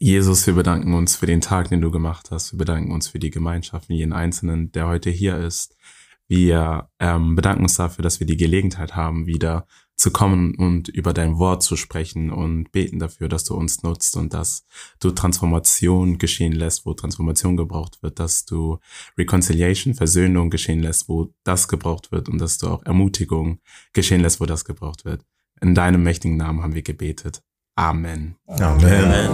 Jesus, wir bedanken uns für den Tag, den du gemacht hast. Wir bedanken uns für die Gemeinschaft, jeden Einzelnen, der heute hier ist. Wir ähm, bedanken uns dafür, dass wir die Gelegenheit haben, wieder zu kommen und über dein Wort zu sprechen und beten dafür, dass du uns nutzt und dass du Transformation geschehen lässt, wo Transformation gebraucht wird, dass du Reconciliation, Versöhnung geschehen lässt, wo das gebraucht wird und dass du auch Ermutigung geschehen lässt, wo das gebraucht wird. In deinem mächtigen Namen haben wir gebetet. Amen. Amen. Amen.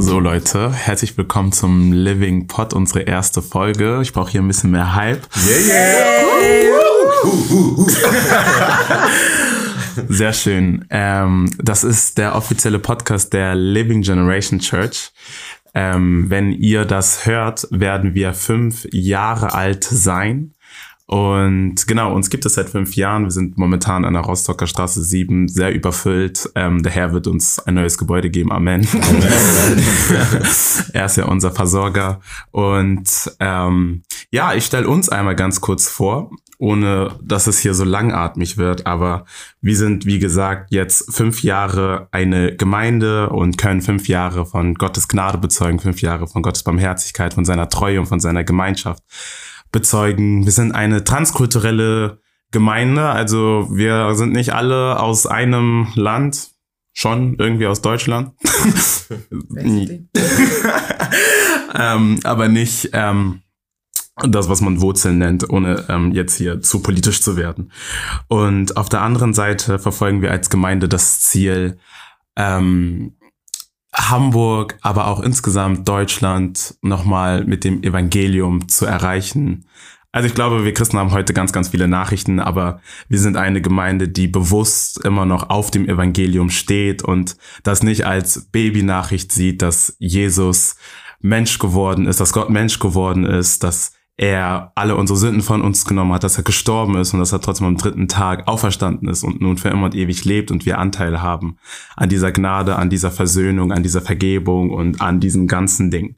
So Leute, herzlich willkommen zum Living Pod, unsere erste Folge. Ich brauche hier ein bisschen mehr Hype. Yeah, yeah. Sehr schön. Ähm, das ist der offizielle Podcast der Living Generation Church. Ähm, wenn ihr das hört, werden wir fünf Jahre alt sein. Und genau, uns gibt es seit fünf Jahren. Wir sind momentan an der Rostocker Straße 7 sehr überfüllt. Ähm, der Herr wird uns ein neues Gebäude geben. Amen. er ist ja unser Versorger. Und ähm, ja, ich stelle uns einmal ganz kurz vor, ohne dass es hier so langatmig wird. Aber wir sind, wie gesagt, jetzt fünf Jahre eine Gemeinde und können fünf Jahre von Gottes Gnade bezeugen, fünf Jahre von Gottes Barmherzigkeit, von seiner Treue und von seiner Gemeinschaft bezeugen. Wir sind eine transkulturelle Gemeinde, also wir sind nicht alle aus einem Land, schon irgendwie aus Deutschland. ähm, aber nicht ähm, das, was man Wurzeln nennt, ohne ähm, jetzt hier zu politisch zu werden. Und auf der anderen Seite verfolgen wir als Gemeinde das Ziel, ähm, Hamburg, aber auch insgesamt Deutschland nochmal mit dem Evangelium zu erreichen. Also ich glaube, wir Christen haben heute ganz, ganz viele Nachrichten, aber wir sind eine Gemeinde, die bewusst immer noch auf dem Evangelium steht und das nicht als Babynachricht sieht, dass Jesus Mensch geworden ist, dass Gott Mensch geworden ist, dass er alle unsere Sünden von uns genommen hat, dass er gestorben ist und dass er trotzdem am dritten Tag auferstanden ist und nun für immer und ewig lebt und wir Anteil haben an dieser Gnade, an dieser Versöhnung, an dieser Vergebung und an diesem ganzen Ding.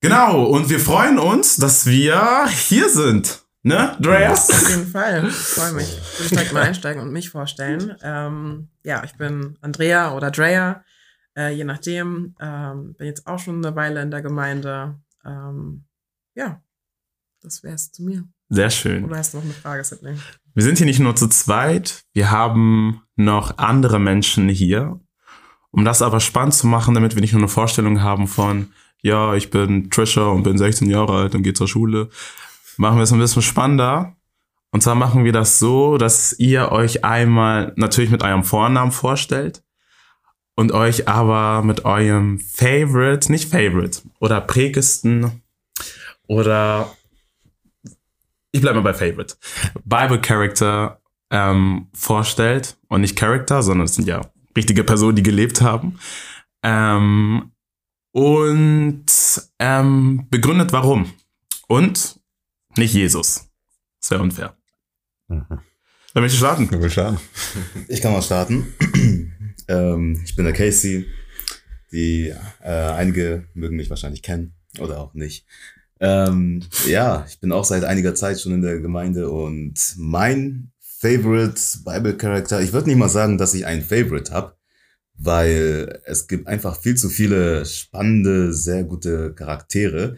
Genau, und wir freuen uns, dass wir hier sind. Ne, Dreas? Auf jeden Fall. Ich freue mich. Ich will direkt mal einsteigen und mich vorstellen. Ähm, ja, ich bin Andrea oder Drea, äh, je nachdem. Ähm, bin jetzt auch schon eine Weile in der Gemeinde. Ähm, ja, das wäre es zu mir. Sehr schön. Oder hast du noch eine Frage, Sidney? Wir sind hier nicht nur zu zweit, wir haben noch andere Menschen hier. Um das aber spannend zu machen, damit wir nicht nur eine Vorstellung haben von, ja, ich bin Trisha und bin 16 Jahre alt und gehe zur Schule, machen wir es ein bisschen spannender. Und zwar machen wir das so, dass ihr euch einmal natürlich mit eurem Vornamen vorstellt und euch aber mit eurem Favorite, nicht Favorite, oder prägesten oder ich bleibe mal bei Favorite, Bible Character ähm, vorstellt. Und nicht Character, sondern es sind ja richtige Personen, die gelebt haben. Ähm, und ähm, begründet warum. Und nicht Jesus. Das wäre unfair. Mhm. Dann möchte ich starten. Ich, starten. ich kann mal starten. ähm, ich bin der Casey. Die äh, einige mögen mich wahrscheinlich kennen oder auch nicht. Ähm, ja, ich bin auch seit einiger Zeit schon in der Gemeinde und mein Favorite Bible Character, ich würde nicht mal sagen, dass ich einen Favorite habe, weil es gibt einfach viel zu viele spannende, sehr gute Charaktere.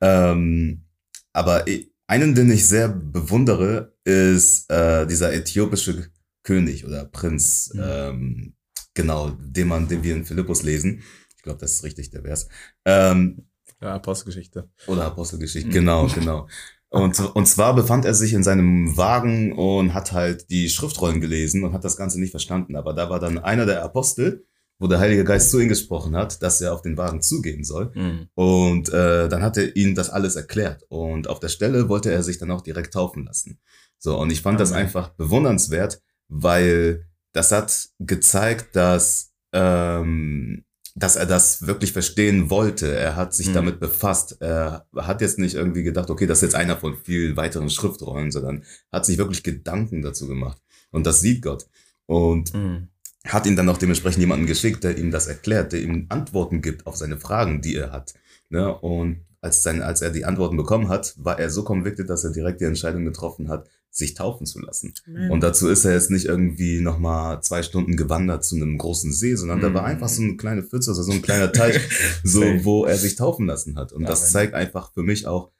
Ähm, aber einen, den ich sehr bewundere, ist äh, dieser äthiopische König oder Prinz, mhm. ähm, genau, den man, den wir in Philippus lesen. Ich glaube, das ist richtig der Vers. Ähm, ja, Apostelgeschichte. Oder Apostelgeschichte, mhm. genau, genau. Und, und zwar befand er sich in seinem Wagen und hat halt die Schriftrollen gelesen und hat das Ganze nicht verstanden. Aber da war dann einer der Apostel, wo der Heilige Geist zu ihm gesprochen hat, dass er auf den Wagen zugehen soll. Mhm. Und äh, dann hat er ihm das alles erklärt. Und auf der Stelle wollte er sich dann auch direkt taufen lassen. So, und ich fand okay. das einfach bewundernswert, weil das hat gezeigt, dass ähm, dass er das wirklich verstehen wollte. Er hat sich mhm. damit befasst. Er hat jetzt nicht irgendwie gedacht, okay, das ist jetzt einer von vielen weiteren Schriftrollen, sondern hat sich wirklich Gedanken dazu gemacht. Und das sieht Gott. Und mhm. hat ihn dann auch dementsprechend jemanden geschickt, der ihm das erklärt, der ihm Antworten gibt auf seine Fragen, die er hat. Ne? Und als, sein, als er die Antworten bekommen hat, war er so convicted, dass er direkt die Entscheidung getroffen hat, sich taufen zu lassen. Amen. Und dazu ist er jetzt nicht irgendwie nochmal zwei Stunden gewandert zu einem großen See, sondern da war Mhm. einfach so eine kleine Pfütze, also so ein kleiner Teich, so, wo er sich taufen lassen hat. Und das Amen. zeigt einfach für mich auch,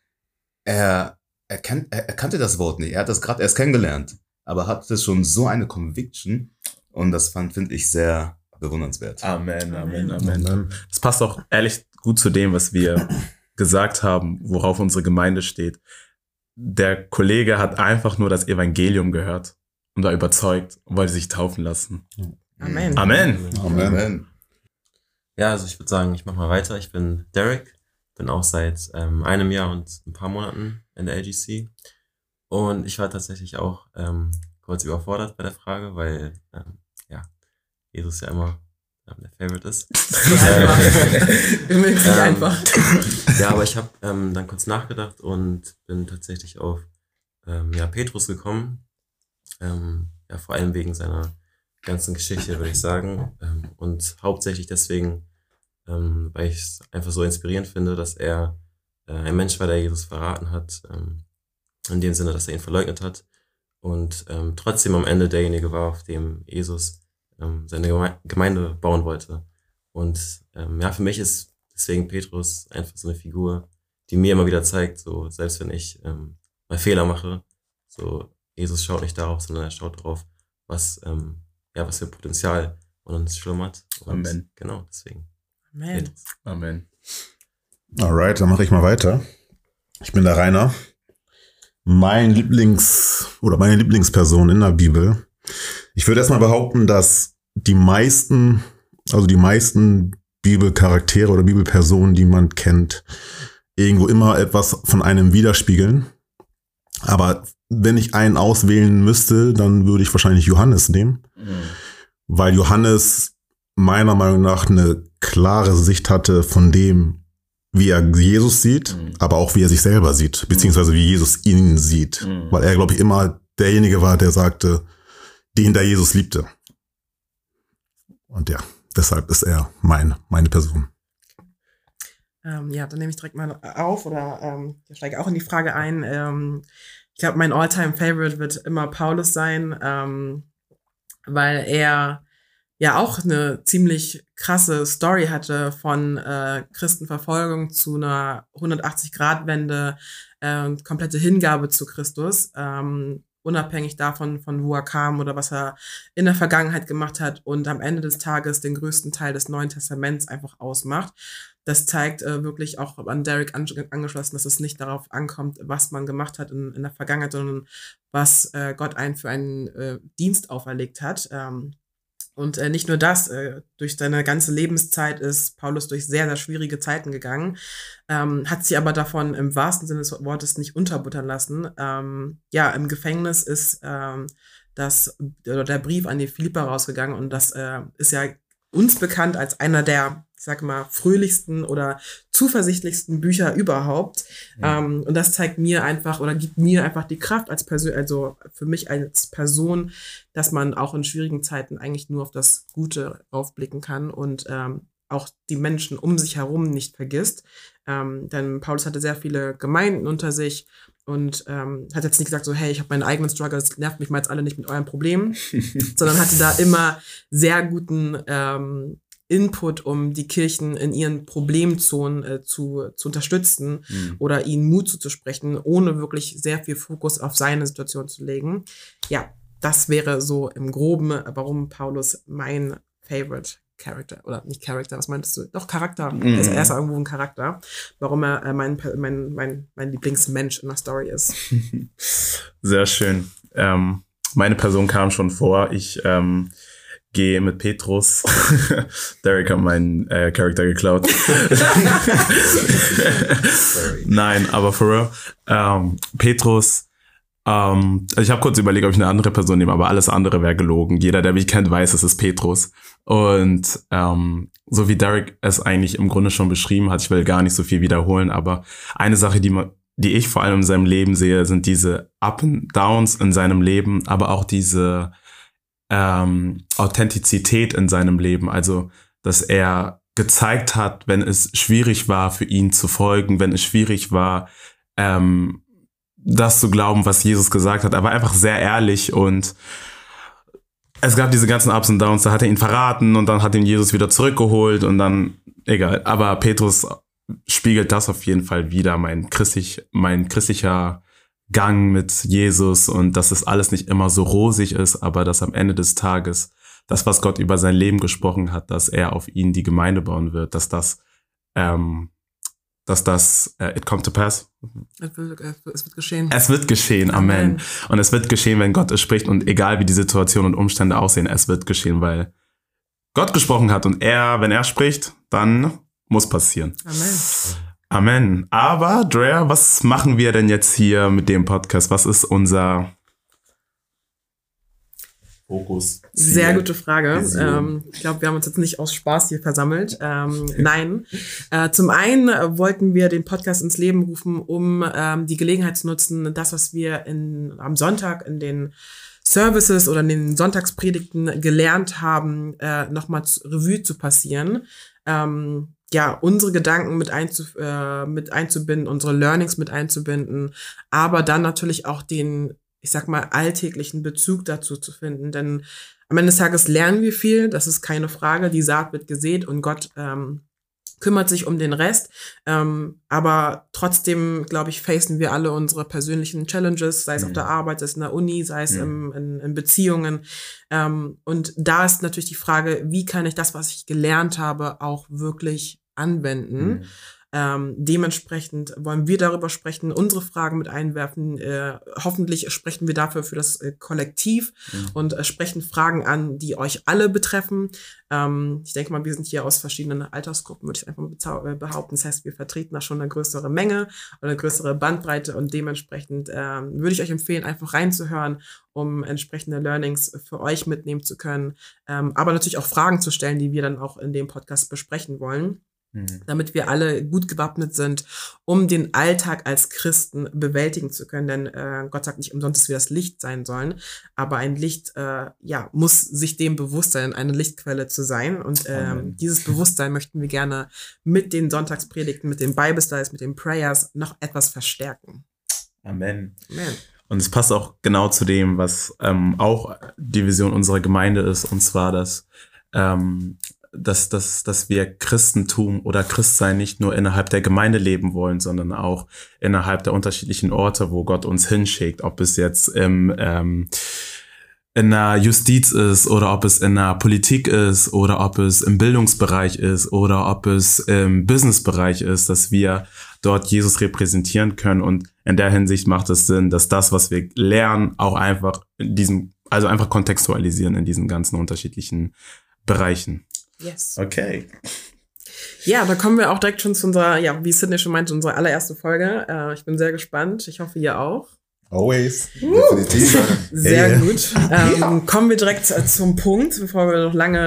er, er, kan er, er kannte das Wort nicht. Er hat das gerade erst kennengelernt, aber hatte schon so eine Conviction. Und das fand, finde ich, sehr bewundernswert. Amen, Amen, Amen. Amen. Das passt auch ehrlich gut zu dem, was wir gesagt haben, worauf unsere Gemeinde steht. Der Kollege hat einfach nur das Evangelium gehört und war überzeugt und wollte sich taufen lassen. Amen. Amen. Amen. Ja, also ich würde sagen, ich mache mal weiter. Ich bin Derek, bin auch seit ähm, einem Jahr und ein paar Monaten in der LGC. Und ich war tatsächlich auch ähm, kurz überfordert bei der Frage, weil ähm, ja, Jesus ja immer der Favorite ist. Wir mögen es nicht Ähm, einfach. ja, aber ich habe ähm, dann kurz nachgedacht und bin tatsächlich auf ähm, ja, Petrus gekommen. Ähm, ja, vor allem wegen seiner ganzen Geschichte, würde ich sagen. Ähm, und hauptsächlich deswegen, ähm, weil ich es einfach so inspirierend finde, dass er äh, ein Mensch war, der Jesus verraten hat. Ähm, in dem Sinne, dass er ihn verleugnet hat. Und ähm, trotzdem am Ende derjenige war, auf dem Jesus ähm, seine Geme Gemeinde bauen wollte. Und ähm, ja, für mich ist deswegen Petrus einfach so eine Figur, die mir immer wieder zeigt, so selbst wenn ich ähm, mal Fehler mache, so Jesus schaut nicht darauf, sondern er schaut darauf, was ähm, ja was für Potenzial in uns schlummert. Und Amen. Genau, deswegen. Amen. Petrus. Amen. Alright, dann mache ich mal weiter. Ich bin der Rainer. Mein Lieblings- oder meine Lieblingsperson in der Bibel. Ich würde erstmal behaupten, dass die meisten, also die meisten Bibelcharaktere oder Bibelpersonen, die man kennt, irgendwo immer etwas von einem widerspiegeln. Aber wenn ich einen auswählen müsste, dann würde ich wahrscheinlich Johannes nehmen weil Johannes meiner Meinung nach eine klare Sicht hatte von dem, wie er Jesus sieht, Mhm. aber auch wie er sich selber sieht, beziehungsweise wie Jesus ihn sieht. Mhm. Weil er, glaube ich, immer derjenige war, der sagte, den der Jesus liebte. Und ja, deshalb ist er mein, meine Person. Ähm, ja, dann nehme ich direkt mal auf oder ähm, ich steige auch in die Frage ein. Ähm, ich glaube, mein All-Time-Favorite wird immer Paulus sein, ähm, weil er ja auch eine ziemlich krasse Story hatte von äh, Christenverfolgung zu einer 180-Grad-Wende, äh, komplette Hingabe zu Christus, ähm, unabhängig davon, von wo er kam oder was er in der Vergangenheit gemacht hat und am Ende des Tages den größten Teil des Neuen Testaments einfach ausmacht das zeigt äh, wirklich auch an Derek an, angeschlossen, dass es nicht darauf ankommt, was man gemacht hat in, in der Vergangenheit, sondern was äh, Gott einen für einen äh, Dienst auferlegt hat. Ähm, und äh, nicht nur das, äh, durch seine ganze Lebenszeit ist Paulus durch sehr, sehr schwierige Zeiten gegangen, ähm, hat sie aber davon im wahrsten Sinne des Wortes nicht unterbuttern lassen. Ähm, ja, im Gefängnis ist ähm, das, oder der Brief an die Philippa rausgegangen und das äh, ist ja uns bekannt als einer der, ich sag mal, fröhlichsten oder zuversichtlichsten Bücher überhaupt. Ähm, und das zeigt mir einfach oder gibt mir einfach die Kraft als Person, also für mich als Person, dass man auch in schwierigen Zeiten eigentlich nur auf das Gute aufblicken kann und ähm, auch die Menschen um sich herum nicht vergisst. Ähm, denn Paulus hatte sehr viele Gemeinden unter sich und ähm, hat jetzt nicht gesagt, so, hey, ich habe meinen eigenen Struggle, das nervt mich mal jetzt alle nicht mit euren Problemen, sondern hatte da immer sehr guten ähm, Input, um die Kirchen in ihren Problemzonen äh, zu, zu unterstützen Mhm. oder ihnen Mut zuzusprechen, ohne wirklich sehr viel Fokus auf seine Situation zu legen. Ja, das wäre so im Groben, warum Paulus mein Favorite Character, oder nicht Character, was meintest du? Doch, Charakter. Mhm. Er, ist, er ist irgendwo ein Charakter. Warum er äh, mein, mein, mein, mein Lieblingsmensch in der Story ist. Sehr schön. Ähm, meine Person kam schon vor. Ich ähm, gehe mit Petrus. Derek hat meinen äh, Charakter geklaut. Nein, aber for real. Ähm, Petrus. Ähm, ich habe kurz überlegt, ob ich eine andere Person nehme, aber alles andere wäre gelogen. Jeder, der mich kennt, weiß, es ist Petrus. Und ähm, so wie Derek es eigentlich im Grunde schon beschrieben hat, ich will gar nicht so viel wiederholen, aber eine Sache, die man die ich vor allem in seinem Leben sehe, sind diese Up and Downs in seinem Leben, aber auch diese ähm, Authentizität in seinem Leben. Also, dass er gezeigt hat, wenn es schwierig war, für ihn zu folgen, wenn es schwierig war, ähm, das zu glauben, was Jesus gesagt hat. Er war einfach sehr ehrlich und es gab diese ganzen Ups und Downs, da hat er ihn verraten und dann hat ihn Jesus wieder zurückgeholt und dann, egal. Aber Petrus spiegelt das auf jeden Fall wieder, mein christlich, mein christlicher Gang mit Jesus und dass es alles nicht immer so rosig ist, aber dass am Ende des Tages das, was Gott über sein Leben gesprochen hat, dass er auf ihn die Gemeinde bauen wird, dass das, ähm, dass das, äh, it come to pass. Es wird, es wird geschehen. Es wird geschehen, Amen. Amen. Und es wird geschehen, wenn Gott es spricht und egal wie die Situation und Umstände aussehen, es wird geschehen, weil Gott gesprochen hat und er, wenn er spricht, dann muss passieren. Amen. Amen. Aber, Drea, was machen wir denn jetzt hier mit dem Podcast? Was ist unser Fokus? Sehr gute Frage. Ähm, ich glaube, wir haben uns jetzt nicht aus Spaß hier versammelt. Ähm, nein. Äh, zum einen wollten wir den Podcast ins Leben rufen, um ähm, die Gelegenheit zu nutzen, das, was wir in, am Sonntag in den Services oder in den Sonntagspredigten gelernt haben, äh, nochmal Revue zu passieren. Ähm, ja, unsere Gedanken mit, einzu, äh, mit einzubinden, unsere Learnings mit einzubinden, aber dann natürlich auch den, ich sag mal, alltäglichen Bezug dazu zu finden. Denn am Ende des Tages lernen wir viel, das ist keine Frage. Die Saat wird gesät und Gott ähm, kümmert sich um den Rest. Ähm, aber trotzdem, glaube ich, facen wir alle unsere persönlichen Challenges, sei es auf Mhm. der Arbeit, sei es in der Uni, sei es Mhm. im, in, in Beziehungen. Ähm, und da ist natürlich die Frage, wie kann ich das, was ich gelernt habe, auch wirklich anwenden? Mhm. Ähm, dementsprechend wollen wir darüber sprechen, unsere Fragen mit einwerfen. Äh, hoffentlich sprechen wir dafür für das äh, Kollektiv Mhm. und äh, sprechen Fragen an, die euch alle betreffen. Ähm, ich denke mal, wir sind hier aus verschiedenen Altersgruppen, würde ich einfach mal äh, behaupten. Das heißt, wir vertreten da schon eine größere Menge oder eine größere Bandbreite und dementsprechend ähm, würde ich euch empfehlen, einfach reinzuhören, um entsprechende Learnings für euch mitnehmen zu können. Ähm, aber natürlich auch Fragen zu stellen, die wir dann auch in dem Podcast besprechen wollen Mhm. damit wir alle gut gewappnet sind, um den Alltag als Christen bewältigen zu können. Denn äh, Gott sagt nicht umsonst, dass wir das Licht sein sollen, aber ein Licht äh, ja muss sich dem bewusst sein, eine Lichtquelle zu sein. Und ähm, dieses Bewusstsein möchten wir gerne mit den Sonntagspredigten, mit den Bible Studies, mit den Prayers noch etwas verstärken. Amen. Amen. Und es passt auch genau zu dem, was ähm, auch die Vision unserer Gemeinde ist, und zwar, dass, ähm, dass, dass, dass wir Christentum oder Christsein nicht nur innerhalb der Gemeinde leben wollen, sondern auch innerhalb der unterschiedlichen Orte, wo Gott uns hinschickt, ob es jetzt im ähm, in der Justiz ist oder ob es in der Politik ist oder ob es im Bildungsbereich ist oder ob es im Businessbereich ist, dass wir dort Jesus repräsentieren können und in der Hinsicht macht es Sinn, dass das, was wir lernen, auch einfach in diesem, also einfach kontextualisieren in diesen ganzen unterschiedlichen Bereichen. Yes. Okay. Ja, da kommen wir auch direkt schon zu unserer, ja, wie Sidney schon meinte, unsere allererste Folge. Äh, ich bin sehr gespannt. Ich hoffe, ihr auch. Always. Definitiv. Sehr Hey. gut. Ähm, kommen wir direkt äh, zum Punkt, bevor wir noch lange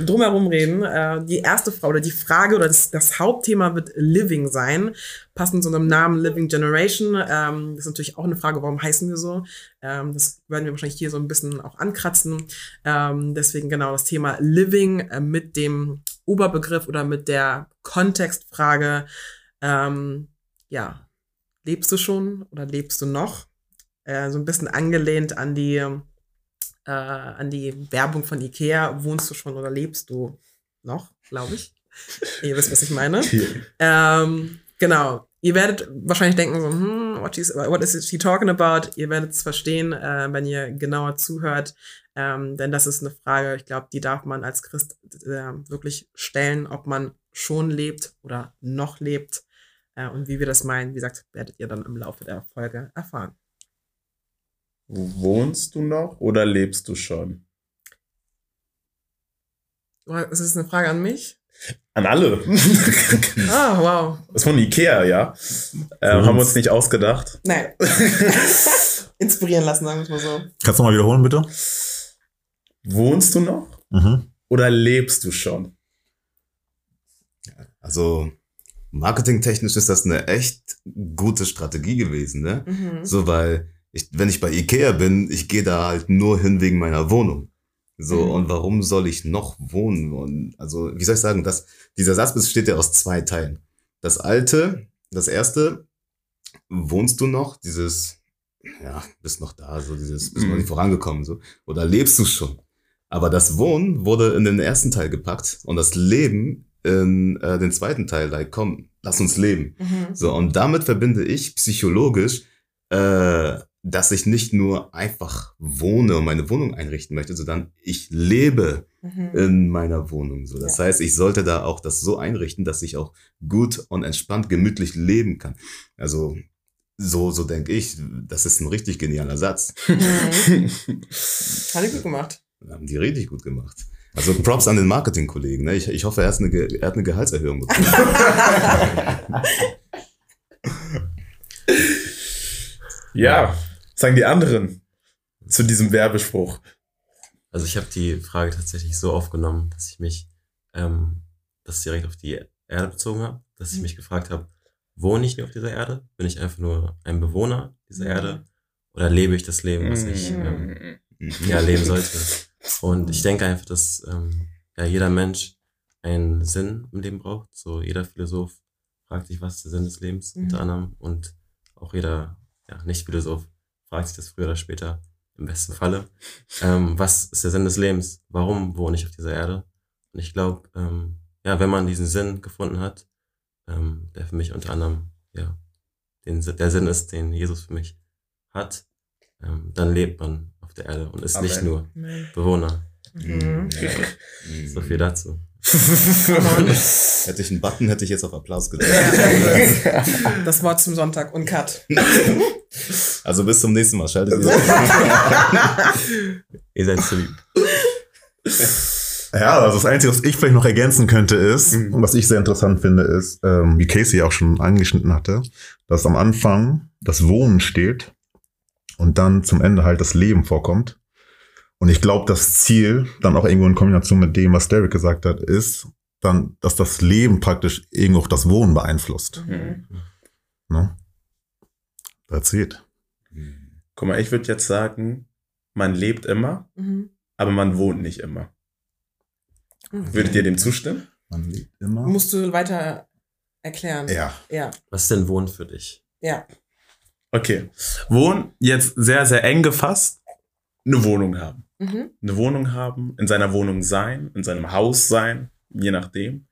äh, drumherum reden. Äh, die erste Frage oder die Frage oder das, das Hauptthema wird Living sein. Passend zu unserem Namen Living Generation. Ähm, das ist natürlich auch eine Frage, warum heißen wir so? Ähm, das werden wir wahrscheinlich hier so ein bisschen auch ankratzen. Ähm, deswegen genau das Thema Living äh, mit dem Oberbegriff oder mit der Kontextfrage. Ähm, ja, lebst du schon oder lebst du noch? Äh, so ein bisschen angelehnt an die, äh, an die Werbung von Ikea. Wohnst du schon oder lebst du noch, glaube ich. Ihr wisst, was ich meine. Ähm, genau. Ihr werdet wahrscheinlich denken, so, hm, what, is, what is she talking about? Ihr werdet es verstehen, äh, wenn ihr genauer zuhört. Ähm, denn das ist eine Frage, ich glaube, die darf man als Christ äh, wirklich stellen, ob man schon lebt oder noch lebt. Äh, und wie wir das meinen, wie gesagt, werdet ihr dann im Laufe der Folge erfahren. Wohnst du noch oder lebst du schon? Ist das eine Frage an mich? An alle. Ah, wow. Das ist von Ikea, ja. Ähm, haben wir uns nicht ausgedacht. Nein. Inspirieren lassen, sagen wir es mal so. Kannst du mal wiederholen, bitte? Wohnst du noch Mhm. oder lebst du schon? Also, marketingtechnisch ist das eine echt gute Strategie gewesen, ne? Mhm. So, weil ich, wenn ich bei Ikea bin, ich gehe da halt nur hin wegen meiner Wohnung. So, Mhm. und warum soll ich noch wohnen? Und also, wie soll ich sagen, das, dieser Satz besteht ja aus zwei Teilen. Das alte, das erste, wohnst du noch? Dieses, ja, bist noch da, so dieses, bist noch Mhm. nicht vorangekommen, so. Oder lebst du schon? Aber das Wohnen wurde in den ersten Teil gepackt und das Leben in äh, den zweiten Teil, like, komm, lass uns leben. Mhm. So, und damit verbinde ich psychologisch, äh, dass ich nicht nur einfach wohne und meine Wohnung einrichten möchte, sondern ich lebe Mhm. in meiner Wohnung. So, das Ja. heißt, ich sollte da auch das so einrichten, dass ich auch gut und entspannt, gemütlich leben kann. Also, so, so denke ich, das ist ein richtig genialer Satz. Mhm. Hat er gut gemacht. Haben die richtig gut gemacht. Also Props an den Marketingkollegen. Ne? Ich, ich hoffe, er, hat eine, Ge- er hat eine Gehaltserhöhung bekommen. ja, sagen die anderen zu diesem Werbespruch. Also ich habe die Frage tatsächlich so aufgenommen, dass ich mich ähm, das direkt auf die Erde bezogen habe, dass ich Mhm. mich gefragt habe, wohne ich nur auf dieser Erde? Bin ich einfach nur ein Bewohner dieser Mhm. Erde? Oder lebe ich das Leben, was ich Mhm. ähm, ja, leben sollte? Und ich denke einfach, dass ähm, ja, jeder Mensch einen Sinn im Leben braucht. So jeder Philosoph fragt sich, was ist der Sinn des Lebens Mhm. unter anderem. Und auch jeder ja, Nicht-Philosoph fragt sich das früher oder später, im besten Falle. Ähm, was ist der Sinn des Lebens? Warum wohne ich auf dieser Erde? Und ich glaube, ähm, ja, wenn man diesen Sinn gefunden hat, ähm, der für mich unter anderem, ja, den, der Sinn ist, den Jesus für mich hat, ähm, dann lebt man auf der Erde und ist Amen. nicht nur Mhm. Bewohner. Mhm. So viel dazu. Hätte ich einen Button, hätte ich jetzt auf Applaus gedrückt. Das Wort zum Sonntag und Cut. Also bis zum nächsten Mal. Schaltet wieder. Ihr seid zu lieb. Ja, also das Einzige, was ich vielleicht noch ergänzen könnte, ist, Mhm. und was ich sehr interessant finde, ist, ähm, wie Casey auch schon angeschnitten hatte, dass am Anfang das Wohnen steht und dann zum Ende halt das Leben vorkommt. Und ich glaube, das Ziel, dann auch irgendwo in Kombination mit dem, was Derek gesagt hat, ist dann, dass das Leben praktisch irgendwo auch das Wohnen beeinflusst. Mhm. Ne? That's it. Guck mal, ich würde jetzt sagen, man lebt immer, Mhm. aber man wohnt nicht immer. Mhm. Würdet ihr dem zustimmen? Man lebt immer. Musst du weiter erklären. ja. Ja. Was ist denn Wohnen für dich? Ja. Okay. Wohnen, jetzt sehr, sehr eng gefasst, eine Wohnung haben. Mhm. Eine Wohnung haben, in seiner Wohnung sein, in seinem Haus sein, je nachdem.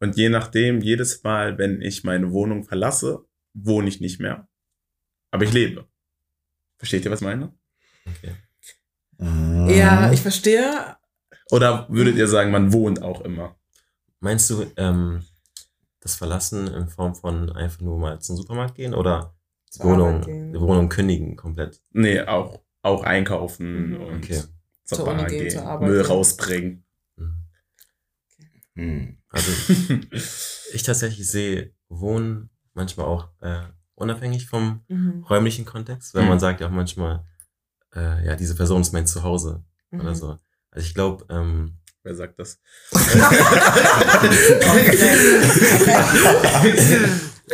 Und je nachdem, jedes Mal, wenn ich meine Wohnung verlasse, wohne ich nicht mehr. Aber ich lebe. Versteht ihr, was ich meine? Okay. Mhm. Ja, ich verstehe. Oder würdet ihr sagen, man wohnt auch immer? Meinst du, ähm, das Verlassen in Form von einfach nur mal zum Supermarkt gehen oder die Wohnung, die Wohnung kündigen komplett? Nee, auch, auch einkaufen Mhm. und Okay. zur, Zur Uni Bar gehen, gehen, zur Müll rausbringen. Mhm. Hm. Also ich tatsächlich sehe Wohnen manchmal auch äh, unabhängig vom Mhm. räumlichen Kontext, weil Mhm. man sagt ja auch manchmal, äh, ja, diese Person ist mein Zuhause Mhm. oder so. Also ich glaube, ähm, Wer sagt das?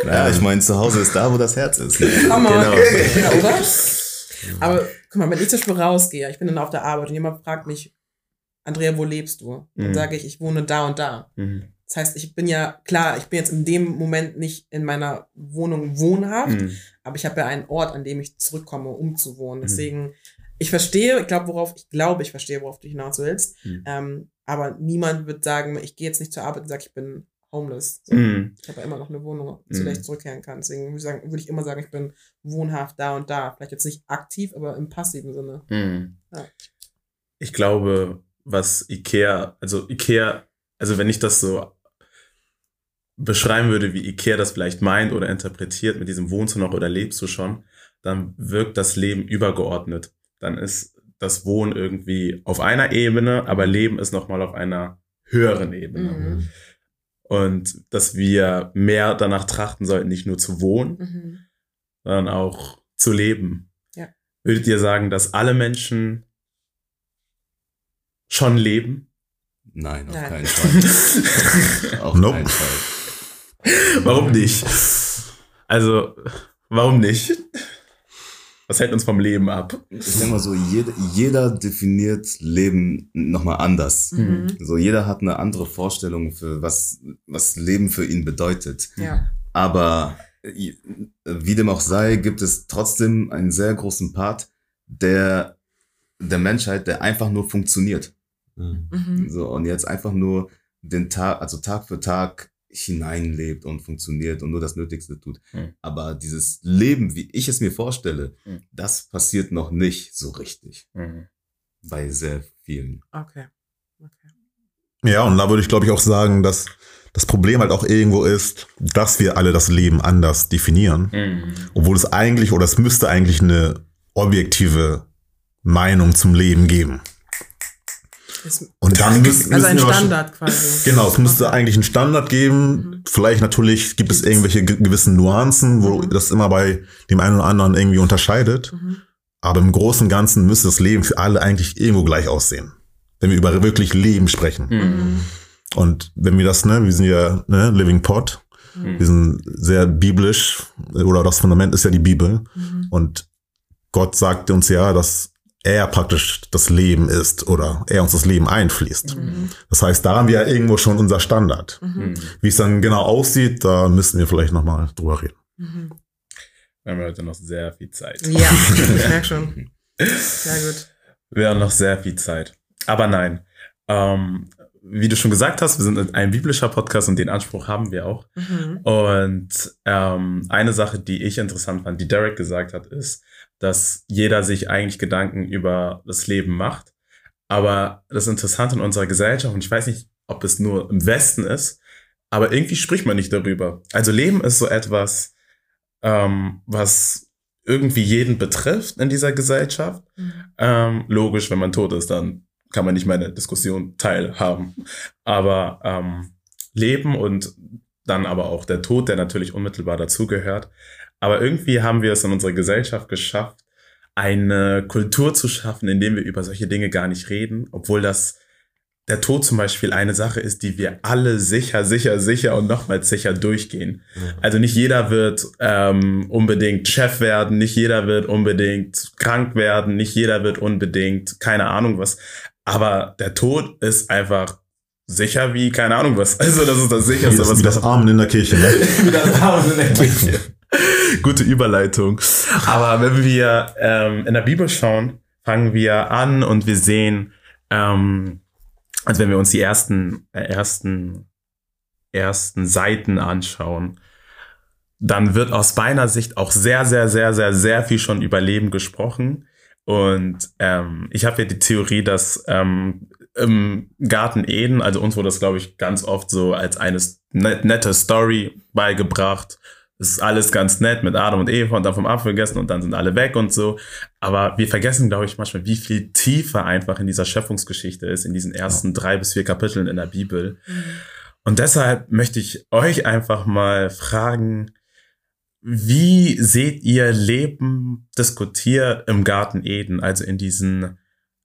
Naja, ich meine, zu Hause ist da, wo das Herz ist. Ne? Come on. Genau. Ja, oder? Aber guck mal, wenn ich zum Beispiel rausgehe, ich bin dann auf der Arbeit und jemand fragt mich, Andrea, wo lebst du? Dann Mhm. sage ich, ich wohne da und da. Mhm. Das heißt, ich bin ja, klar, ich bin jetzt in dem Moment nicht in meiner Wohnung wohnhaft, Mhm. aber ich habe ja einen Ort, an dem ich zurückkomme, um zu wohnen. Mhm. Deswegen, ich verstehe, ich glaube, worauf, ich glaube, ich verstehe, worauf du hinaus willst. Mhm. Ähm, aber niemand wird sagen, ich gehe jetzt nicht zur Arbeit und sage, ich bin homeless. So. Mhm. Ich habe ja immer noch eine Wohnung, zu der ich Mhm. zurückkehren kann. Deswegen würde ich, sagen, würde ich immer sagen, ich bin wohnhaft da und da. Vielleicht jetzt nicht aktiv, aber im passiven Sinne. Mhm. Ja. Ich glaube, was Ikea, also Ikea, also wenn ich das so beschreiben würde, wie Ikea das vielleicht meint oder interpretiert mit diesem Wohnst du noch oder lebst du schon, dann wirkt das Leben übergeordnet. Dann ist das Wohnen irgendwie auf einer Ebene, aber Leben ist nochmal auf einer höheren Ebene. Mhm. Und dass wir mehr danach trachten sollten, nicht nur zu wohnen, Mhm. sondern auch zu leben. Ja. Würdet ihr sagen, dass alle Menschen schon leben? Nein, auf Nein. keinen Fall. Auf Nope. keinen Fall. Warum nicht? Also, warum nicht? Was hält uns vom Leben ab? Ich denke mal so, jeder, jeder definiert Leben nochmal anders. Mhm. So, jeder hat eine andere Vorstellung für was, was Leben für ihn bedeutet. Ja. Aber wie dem auch sei, gibt es trotzdem einen sehr großen Part der, der Menschheit, der einfach nur funktioniert. Mhm. So, und jetzt einfach nur den Tag, also Tag für Tag hineinlebt und funktioniert und nur das Nötigste tut. Hm. Aber dieses Leben, wie ich es mir vorstelle, Hm. das passiert noch nicht so richtig Mhm. bei sehr vielen. Okay. okay. Ja, und da würde ich, glaube ich, auch sagen, dass das Problem halt auch irgendwo ist, dass wir alle das Leben anders definieren. Mhm. Obwohl es eigentlich oder es müsste eigentlich eine objektive Meinung zum Leben geben. Und dann müssen, also ein Standard quasi. Genau, es müsste Okay. eigentlich einen Standard geben. Mhm. Vielleicht natürlich gibt es irgendwelche ge- gewissen Nuancen, wo Mhm. das immer bei dem einen oder anderen irgendwie unterscheidet. Mhm. Aber im Großen und Ganzen müsste das Leben für alle eigentlich irgendwo gleich aussehen. Wenn wir über wirklich Leben sprechen. Mhm. Und wenn wir das, ne, wir sind ja ne, Living Pot, Mhm. wir sind sehr biblisch, oder das Fundament ist ja die Bibel. Mhm. Und Gott sagt uns ja, dass er praktisch das Leben ist oder er uns das Leben einfließt. Mhm. Das heißt, da haben wir ja irgendwo schon unser Standard. Mhm. Wie es dann genau aussieht, da müssten wir vielleicht nochmal drüber reden. Mhm. Wir haben heute noch sehr viel Zeit. Ja, ich merke schon. Sehr gut. Wir haben noch sehr viel Zeit. Aber nein. Ähm, wie du schon gesagt hast, wir sind ein biblischer Podcast und den Anspruch haben wir auch. Mhm. Und ähm, eine Sache, die ich interessant fand, die Derek gesagt hat, ist, dass jeder sich eigentlich Gedanken über das Leben macht. Aber das Interessante in unserer Gesellschaft, und ich weiß nicht, ob es nur im Westen ist, aber irgendwie spricht man nicht darüber. Also Leben ist so etwas, ähm, was irgendwie jeden betrifft in dieser Gesellschaft. Mhm. Ähm, logisch, wenn man tot ist, dann kann man nicht mehr an der Diskussion teilhaben. Aber ähm, Leben und dann aber auch der Tod, der natürlich unmittelbar dazugehört. Aber irgendwie haben wir es in unserer Gesellschaft geschafft, eine Kultur zu schaffen, in dem wir über solche Dinge gar nicht reden, obwohl das der Tod zum Beispiel eine Sache ist, die wir alle sicher, sicher, sicher und nochmals sicher durchgehen. Also nicht jeder wird ähm, unbedingt Chef werden, nicht jeder wird unbedingt krank werden, nicht jeder wird unbedingt keine Ahnung was. Aber der Tod ist einfach sicher wie keine Ahnung was. Also das ist das Wie sicherste, das, was wie das Amen in der Kirche. Ne? wie das Haus in der Kirche. Gute Überleitung. Aber wenn wir ähm, in der Bibel schauen, fangen wir an und wir sehen, ähm, also wenn wir uns die ersten, äh, ersten, ersten Seiten anschauen, dann wird aus meiner Sicht auch sehr, sehr, sehr, sehr, sehr viel schon über Leben gesprochen. Und ähm, ich habe ja die Theorie, dass ähm, im Garten Eden, also uns wurde das, glaube ich, ganz oft so als eine net- nette Story beigebracht. Es ist alles ganz nett mit Adam und Eva und dann vom Apfel gegessen und dann sind alle weg und so. Aber wir vergessen, glaube ich, manchmal, wie viel tiefer einfach in dieser Schöpfungsgeschichte ist, in diesen ersten drei bis vier Kapiteln in der Bibel. Mhm. Und deshalb möchte ich euch einfach mal fragen, wie seht ihr Leben diskutiert im Garten Eden, also in diesen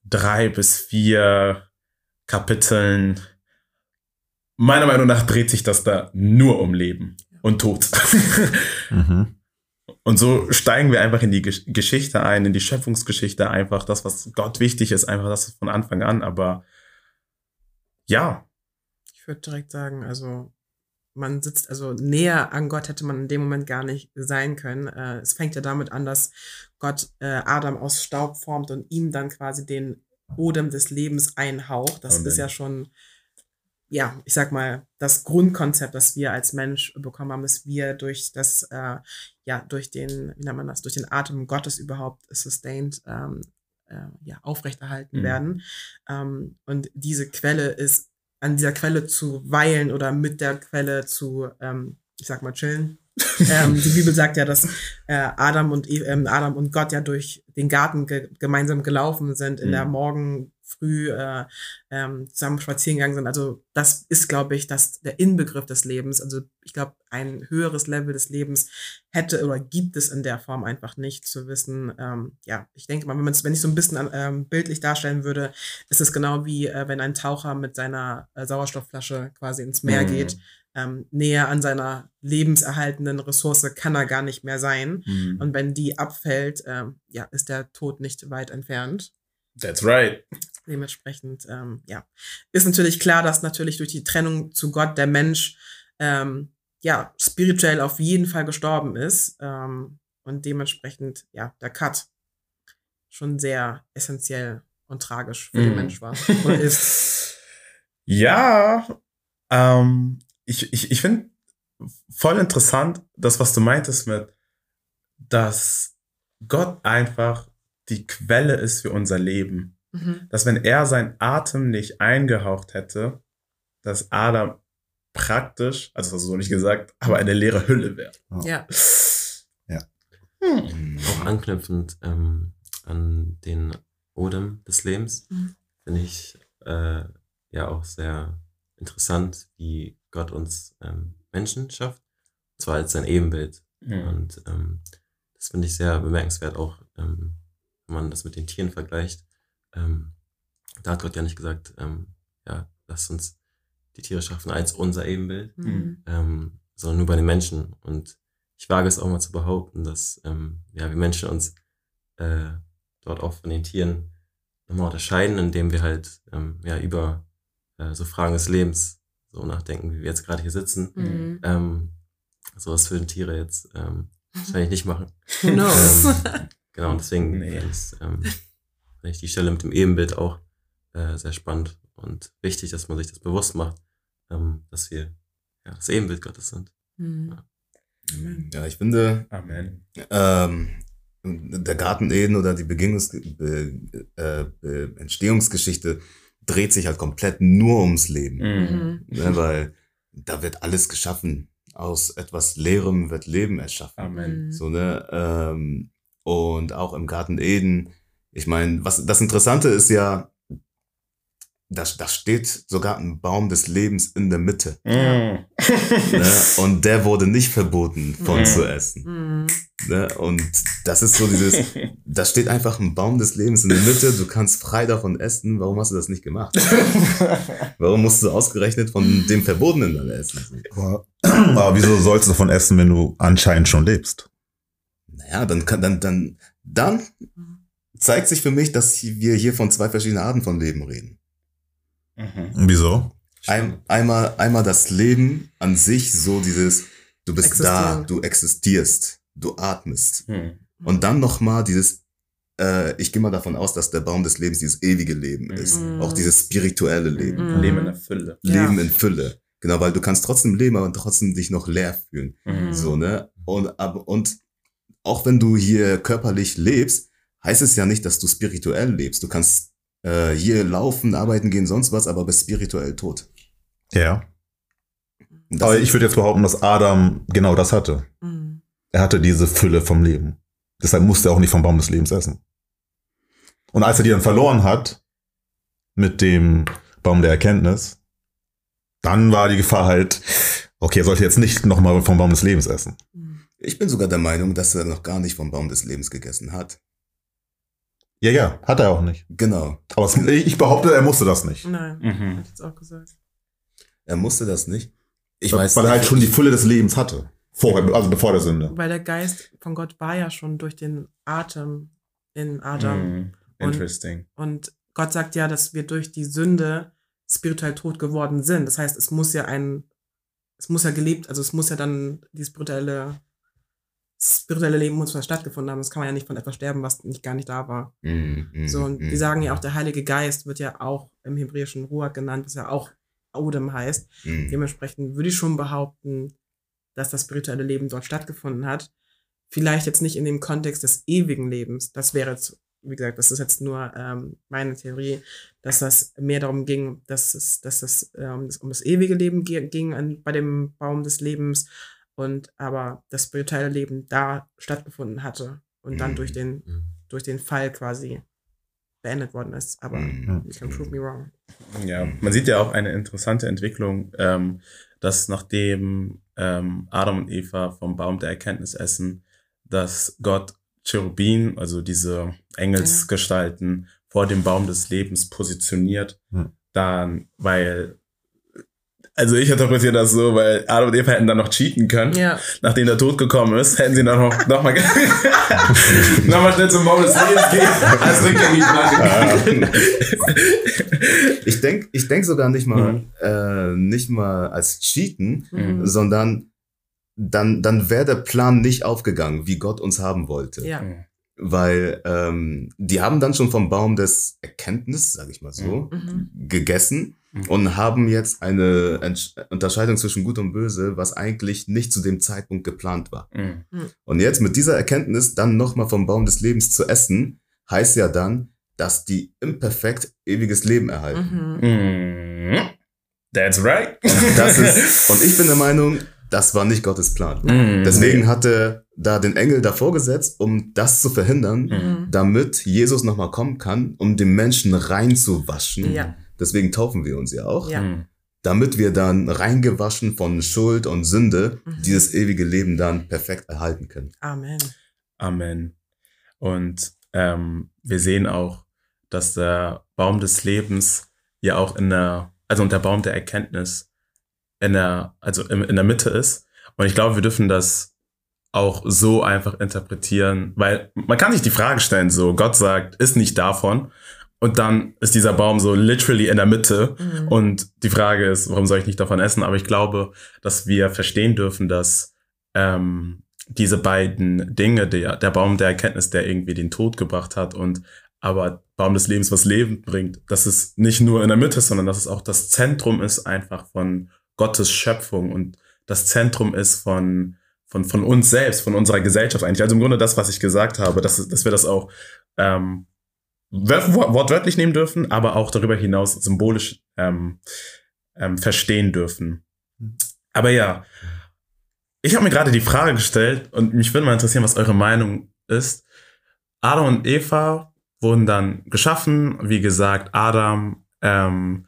drei bis vier Kapiteln? Meiner Meinung nach dreht sich das da nur um Leben und Tod. Mhm. Und so steigen wir einfach in die Gesch- Geschichte ein, in die Schöpfungsgeschichte, einfach das, was Gott wichtig ist, einfach das von Anfang an. Aber ja, Ich würde direkt sagen, also man sitzt, also näher an Gott hätte man in dem Moment gar nicht sein können. Äh, es fängt ja damit an, dass Gott äh, Adam aus Staub formt und ihm dann quasi den Odem des Lebens einhaucht. Das Amen. ist ja schon, ja, ich sag mal, das Grundkonzept, das wir als Mensch bekommen haben, dass wir durch das, äh, ja, durch den, wie nennt man das, durch den Atem Gottes überhaupt sustained, ähm, äh, ja, aufrechterhalten Mhm. werden. Ähm, und diese Quelle ist an dieser Quelle zu weilen oder mit der Quelle zu, ähm, ich sag mal, chillen. ähm, die Bibel sagt ja, dass äh, Adam und ähm, Adam und Gott ja durch den Garten ge gemeinsam gelaufen sind, in Mhm. der Morgen früh äh, ähm, zusammen spazieren gegangen sind. Also das ist, glaube ich, das, der Inbegriff des Lebens. Also ich glaube, ein höheres Level des Lebens hätte oder gibt es in der Form einfach nicht zu wissen. Ähm, ja, ich denke mal, wenn wenn ich so ein bisschen ähm, bildlich darstellen würde, ist es genau wie äh, wenn ein Taucher mit seiner äh, Sauerstoffflasche quasi ins Meer Mhm. geht. ähm, näher an seiner lebenserhaltenden Ressource kann er gar nicht mehr sein. Mhm. Und wenn die abfällt, ähm, ja, ist der Tod nicht weit entfernt. That's right. Dementsprechend, ähm, ja, ist natürlich klar, dass natürlich durch die Trennung zu Gott der Mensch ähm, ja spirituell auf jeden Fall gestorben ist ähm, und dementsprechend ja der Cut schon sehr essentiell und tragisch für den Mhm. Mensch war oder ist. Ja, ähm, ich, ich, ich finde voll interessant, das, was du meintest mit, dass Gott einfach die Quelle ist für unser Leben. Mhm. Dass wenn er seinen Atem nicht eingehaucht hätte, dass Adam praktisch, also das hast du so nicht gesagt, aber eine leere Hülle wäre. Ja, Mhm. Auch anknüpfend ähm, an den Odem des Lebens Mhm. finde ich äh, ja auch sehr interessant, wie Gott uns ähm, Menschen schafft. Und zwar als sein Ebenbild. Und ähm, das finde ich sehr bemerkenswert, auch ähm, wenn man das mit den Tieren vergleicht. Ähm, da hat Gott ja nicht gesagt, ähm, ja, lasst uns die Tiere schaffen als unser Ebenbild, Mhm. ähm, sondern nur bei den Menschen. Und ich wage es auch mal zu behaupten, dass ähm, ja, wir Menschen uns äh, dort auch von den Tieren nochmal unterscheiden, indem wir halt ähm, ja, über äh, so Fragen des Lebens so nachdenken, wie wir jetzt gerade hier sitzen. Mhm. Ähm, sowas würden Tiere jetzt ähm, wahrscheinlich nicht machen. Who knows? Ähm, genau, und deswegen Nee. finde ich, ähm, ich die Stelle mit dem Ebenbild auch äh, sehr spannend und wichtig, dass man sich das bewusst macht, ähm, dass wir ja, das Ebenbild Gottes sind. Mhm. Ja, ich finde, Amen. ähm, der Garten Eden oder die Begingungs Be äh, Be Entstehungsgeschichte dreht sich halt komplett nur ums Leben. Mhm. Ne, weil da wird alles geschaffen. Aus etwas Leerem wird Leben erschaffen. Amen. Mhm. So, ne? Ähm, und auch im Garten Eden. Ich meine, was das Interessante ist ja, da, da steht sogar ein Baum des Lebens in der Mitte. Mhm. Ne? Und der wurde nicht verboten von Mhm. zu essen. Mhm. Ne? Und das ist so dieses, da steht einfach ein Baum des Lebens in der Mitte, du kannst frei davon essen, warum hast du das nicht gemacht? Warum musst du ausgerechnet von dem Verbotenen dann essen? Aber, aber wieso sollst du davon essen, wenn du anscheinend schon lebst? Naja, dann kann, dann, dann, dann zeigt sich für mich, dass wir hier von zwei verschiedenen Arten von Leben reden. Mhm. Wieso? Ein, einmal, einmal das Leben an sich, so dieses, du bist Existieren. da, du existierst, du atmest. Mhm. Und dann nochmal dieses, äh, ich gehe mal davon aus, dass der Baum des Lebens dieses ewige Leben ist. Mhm. Auch dieses spirituelle Leben. Mhm. Leben in der Fülle. Ja. Leben in Fülle. Genau, weil du kannst trotzdem leben, aber trotzdem dich noch leer fühlen. Mhm. So, ne? Und, aber, und auch wenn du hier körperlich lebst, heißt es ja nicht, dass du spirituell lebst. Du kannst äh, hier laufen, arbeiten gehen, sonst was, aber bist spirituell tot. Ja. Das Aber ich würde jetzt behaupten, dass Adam genau das hatte. Mhm. Er hatte diese Fülle vom Leben. Deshalb musste er auch nicht vom Baum des Lebens essen. Und als er die dann verloren hat, mit dem Baum der Erkenntnis, dann war die Gefahr halt, okay, er sollte jetzt nicht nochmal vom Baum des Lebens essen. Mhm. Ich bin sogar der Meinung, dass er noch gar nicht vom Baum des Lebens gegessen hat. Ja, ja, hat er auch nicht. Genau. Aber es, ich behaupte, er musste das nicht. Nein, Mhm. ich jetzt auch gesagt. Er musste das nicht. Ich weil weiß weil er halt schon die Fülle des Lebens hatte. Vorher, also bevor der Sünde. Weil der Geist von Gott war ja schon durch den Atem in Adam. Mhm. Interesting. Und Gott sagt ja, dass wir durch die Sünde spirituell tot geworden sind. Das heißt, es muss ja ein, es muss ja gelebt, also es muss ja dann die spirituelle, spirituelle Leben muss stattgefunden haben. Das kann man ja nicht von etwas sterben, was nicht gar nicht da war. Mhm, mhm, So, und mhm. die sagen ja auch, der Heilige Geist wird ja auch im hebräischen Ruach genannt, was ja auch Odem heißt. Mhm. Dementsprechend würde ich schon behaupten, dass das spirituelle Leben dort stattgefunden hat. Vielleicht jetzt nicht in dem Kontext des ewigen Lebens. Das wäre jetzt, wie gesagt, das ist jetzt nur ähm, meine Theorie, dass das mehr darum ging, dass es, dass es ähm, um das ewige Leben ging an, bei dem Baum des Lebens und aber das spirituelle Leben da stattgefunden hatte und dann Mhm. durch den Mhm. durch den Fall quasi beendet worden ist. Aber Mhm. you can prove me wrong. Ja, man sieht ja auch eine interessante Entwicklung, ähm, dass nachdem ähm, Adam und Eva vom Baum der Erkenntnis essen, dass Gott Cherubin, also diese Engelsgestalten, vor dem Baum des Lebens positioniert, Ja. dann, weil Also ich interpretiere das so, weil Adam und Eva hätten dann noch cheaten können. Ja. Nachdem der Tod gekommen ist, hätten sie dann noch, noch mal, noch mal schnell zum Baum des Lebens gehen. Als rückgängig machen. Ich denke ich denk sogar nicht mal, Mhm. äh, nicht mal als Cheaten, Mhm. sondern dann, dann wäre der Plan nicht aufgegangen, wie Gott uns haben wollte. Ja. Weil ähm, die haben dann schon vom Baum des Erkenntnis, sage ich mal so, Mhm. gegessen Mhm. Und haben jetzt eine Entsch Unterscheidung zwischen Gut und Böse, was eigentlich nicht zu dem Zeitpunkt geplant war. Mhm. Und jetzt mit dieser Erkenntnis dann nochmal vom Baum des Lebens zu essen, heißt ja dann, dass die imperfekt ewiges Leben erhalten. Mhm. Mhm. That's right. Ist, und ich bin der Meinung, das war nicht Gottes Plan. Mhm. Deswegen hat er da den Engel davor gesetzt, um das zu verhindern, Mhm. damit Jesus nochmal kommen kann, um den Menschen reinzuwaschen. Ja. Deswegen taufen wir uns ja auch. Ja. Mhm. Damit wir dann reingewaschen von Schuld und Sünde Mhm. dieses ewige Leben dann perfekt erhalten können. Amen. Amen. Und ähm, wir sehen auch, dass der Baum des Lebens ja auch in der, also und der Baum der Erkenntnis in der, also in, in der Mitte ist. Und ich glaube, wir dürfen das auch so einfach interpretieren, weil man kann sich die Frage stellen, so Gott sagt, ist nicht davon. Und dann ist dieser Baum so literally in der Mitte. Mhm. Und die Frage ist, warum soll ich nicht davon essen? Aber ich glaube, dass wir verstehen dürfen, dass ähm, diese beiden Dinge, der, der Baum der Erkenntnis, der irgendwie den Tod gebracht hat und aber Baum des Lebens, was Leben bringt, dass es nicht nur in der Mitte ist, sondern dass es auch das Zentrum ist einfach von Gottes Schöpfung und das Zentrum ist von, von, von uns selbst, von unserer Gesellschaft eigentlich. Also im Grunde das, was ich gesagt habe, dass, dass wir das auch ähm, wortwörtlich nehmen dürfen, aber auch darüber hinaus symbolisch ähm, ähm, verstehen dürfen. Aber ja, ich habe mir gerade die Frage gestellt und mich würde mal interessieren, was eure Meinung ist. Adam und Eva wurden dann geschaffen, wie gesagt, Adam ähm,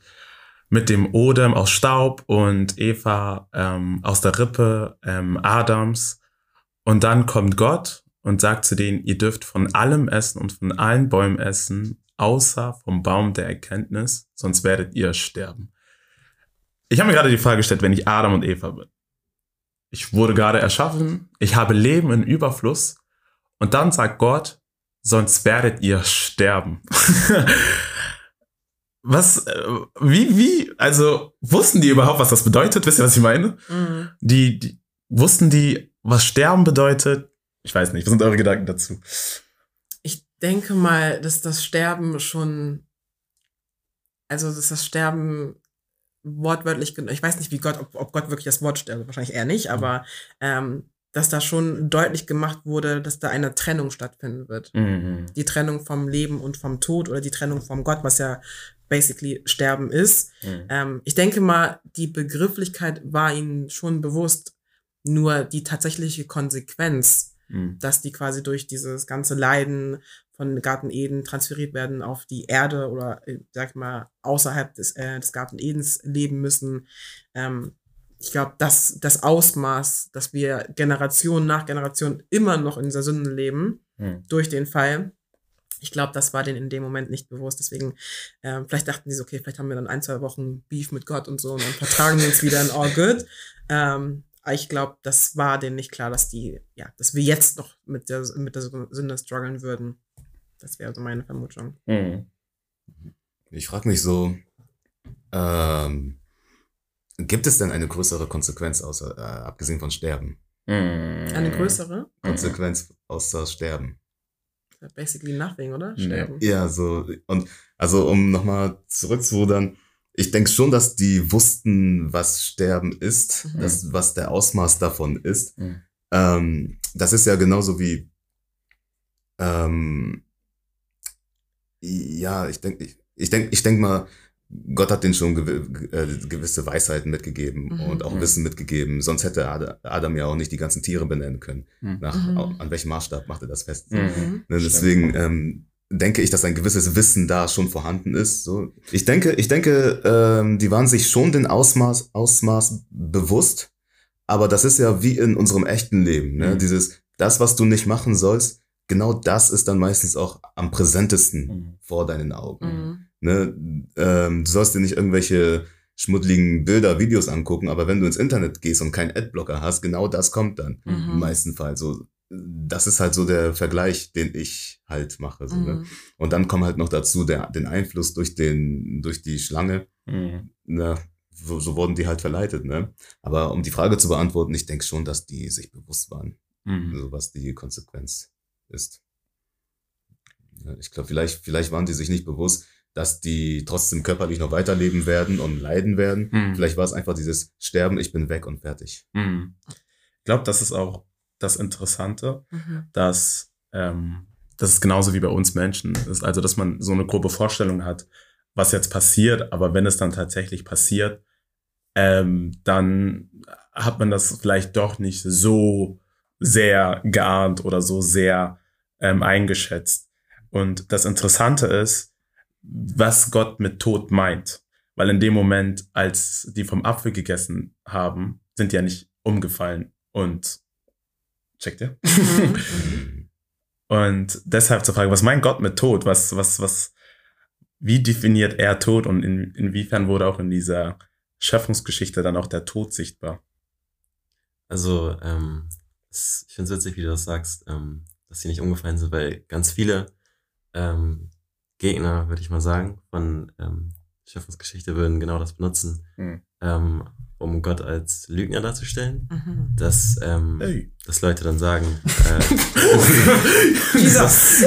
mit dem Odem aus Staub und Eva ähm, aus der Rippe ähm, Adams. Und dann kommt Gott und sagt zu denen, ihr dürft von allem essen und von allen Bäumen essen, außer vom Baum der Erkenntnis, sonst werdet ihr sterben. Ich habe mir gerade die Frage gestellt, wenn ich Adam und Eva bin. Ich wurde gerade erschaffen, ich habe Leben in Überfluss und dann sagt Gott, sonst werdet ihr sterben. was, äh, wie, wie, also wussten die überhaupt, was das bedeutet? Wisst ihr, was ich meine? Mhm. Die, die wussten die, was sterben bedeutet? Ich weiß nicht, was sind eure Gedanken dazu? Ich denke mal, dass das Sterben schon, also dass das Sterben wortwörtlich, ich weiß nicht, wie Gott, ob, ob Gott wirklich das Wort sterbe, wahrscheinlich eher nicht, aber ähm, dass da schon deutlich gemacht wurde, dass da eine Trennung stattfinden wird. Mhm. Die Trennung vom Leben und vom Tod oder die Trennung vom Gott, was ja basically Sterben ist. Mhm. Ähm, ich denke mal, die Begrifflichkeit war ihnen schon bewusst, nur die tatsächliche Konsequenz Mhm. dass die quasi durch dieses ganze Leiden von Garten Eden transferiert werden auf die Erde oder, äh, sag ich mal, außerhalb des, äh, des Garten Edens leben müssen. Ähm, ich glaube, dass das Ausmaß, dass wir Generation nach Generation immer noch in dieser Sünde leben, Mhm. durch den Fall, ich glaube, das war denen in dem Moment nicht bewusst. Deswegen, ähm, vielleicht dachten sie so, okay, vielleicht haben wir dann ein, zwei Wochen Beef mit Gott und so und dann vertragen wir uns wieder in all good. Ähm, ich glaube, das war denen nicht klar, dass die, ja, dass wir jetzt noch mit der, mit der Sünde strugglen würden. Das wäre so meine Vermutung. Mhm. Ich frage mich so, ähm, gibt es denn eine größere Konsequenz außer, äh, abgesehen von Sterben? Mhm. Eine größere? Konsequenz außer Sterben? Basically nothing, oder? Sterben. Ja, so, und also um nochmal zurückzurudern, ich denke schon, dass die wussten, was Sterben ist, Mhm. das, was der Ausmaß davon ist. Mhm. Ähm, das ist ja genauso wie, ähm, ja, ich denke, ich, ich denke, ich denk mal, Gott hat denen schon äh, gewisse Weisheiten mitgegeben Mhm. und auch Mhm. Wissen mitgegeben. Sonst hätte Ad- Adam ja auch nicht die ganzen Tiere benennen können. Mhm. Nach, Mhm. An welchem Maßstab macht er das fest? Mhm. Mhm. Ne, deswegen ähm, denke ich, dass ein gewisses Wissen da schon vorhanden ist. So. Ich denke, ich denke, ähm, die waren sich schon den Ausmaß, Ausmaß bewusst, aber das ist ja wie in unserem echten Leben. Ne? Mhm. Dieses, das, was du nicht machen sollst, genau das ist dann meistens auch am präsentesten Mhm. vor deinen Augen. Mhm. Ne? Ähm, du sollst dir nicht irgendwelche schmuddeligen Bilder, Videos angucken, aber wenn du ins Internet gehst und keinen Adblocker hast, genau das kommt dann Mhm. im meisten Fall. So, das ist halt so der Vergleich, den ich halt mache. So, ne? Mhm. Und dann kommt halt noch dazu der, den Einfluss durch den, durch die Schlange. Mhm. Ne? So, so wurden die halt verleitet, ne? Aber um die Frage zu beantworten, ich denke schon, dass die sich bewusst waren, Mhm. so was die Konsequenz ist. Ich glaube, vielleicht, vielleicht waren die sich nicht bewusst, dass die trotzdem körperlich noch weiterleben werden und leiden werden. Mhm. Vielleicht war es einfach dieses Sterben, ich bin weg und fertig. Mhm. Ich glaube, das ist auch das Interessante, Mhm. dass ähm, das ist genauso wie bei uns Menschen ist. Also, dass man so eine grobe Vorstellung hat, was jetzt passiert, aber wenn es dann tatsächlich passiert, ähm, dann hat man das vielleicht doch nicht so sehr geahnt oder so sehr ähm, eingeschätzt. Und das Interessante ist, was Gott mit Tod meint. Weil in dem Moment, als die vom Apfel gegessen haben, sind die ja nicht umgefallen und checkt ihr? Mhm. Und deshalb zur Frage, was meint Gott mit Tod? Was, was, was, wie definiert er Tod und in, inwiefern wurde auch in dieser Schöpfungsgeschichte dann auch der Tod sichtbar? Also, ähm, ich finde es witzig, wie du das sagst, ähm, dass sie nicht umgefallen sind, weil ganz viele ähm, Gegner, würde ich mal sagen, von ähm, Schöpfungsgeschichte würden genau das benutzen, Hm. ähm, um Gott als Lügner darzustellen. Mhm. Dass, ähm, Hey. dass Leute dann sagen, äh, Jesus.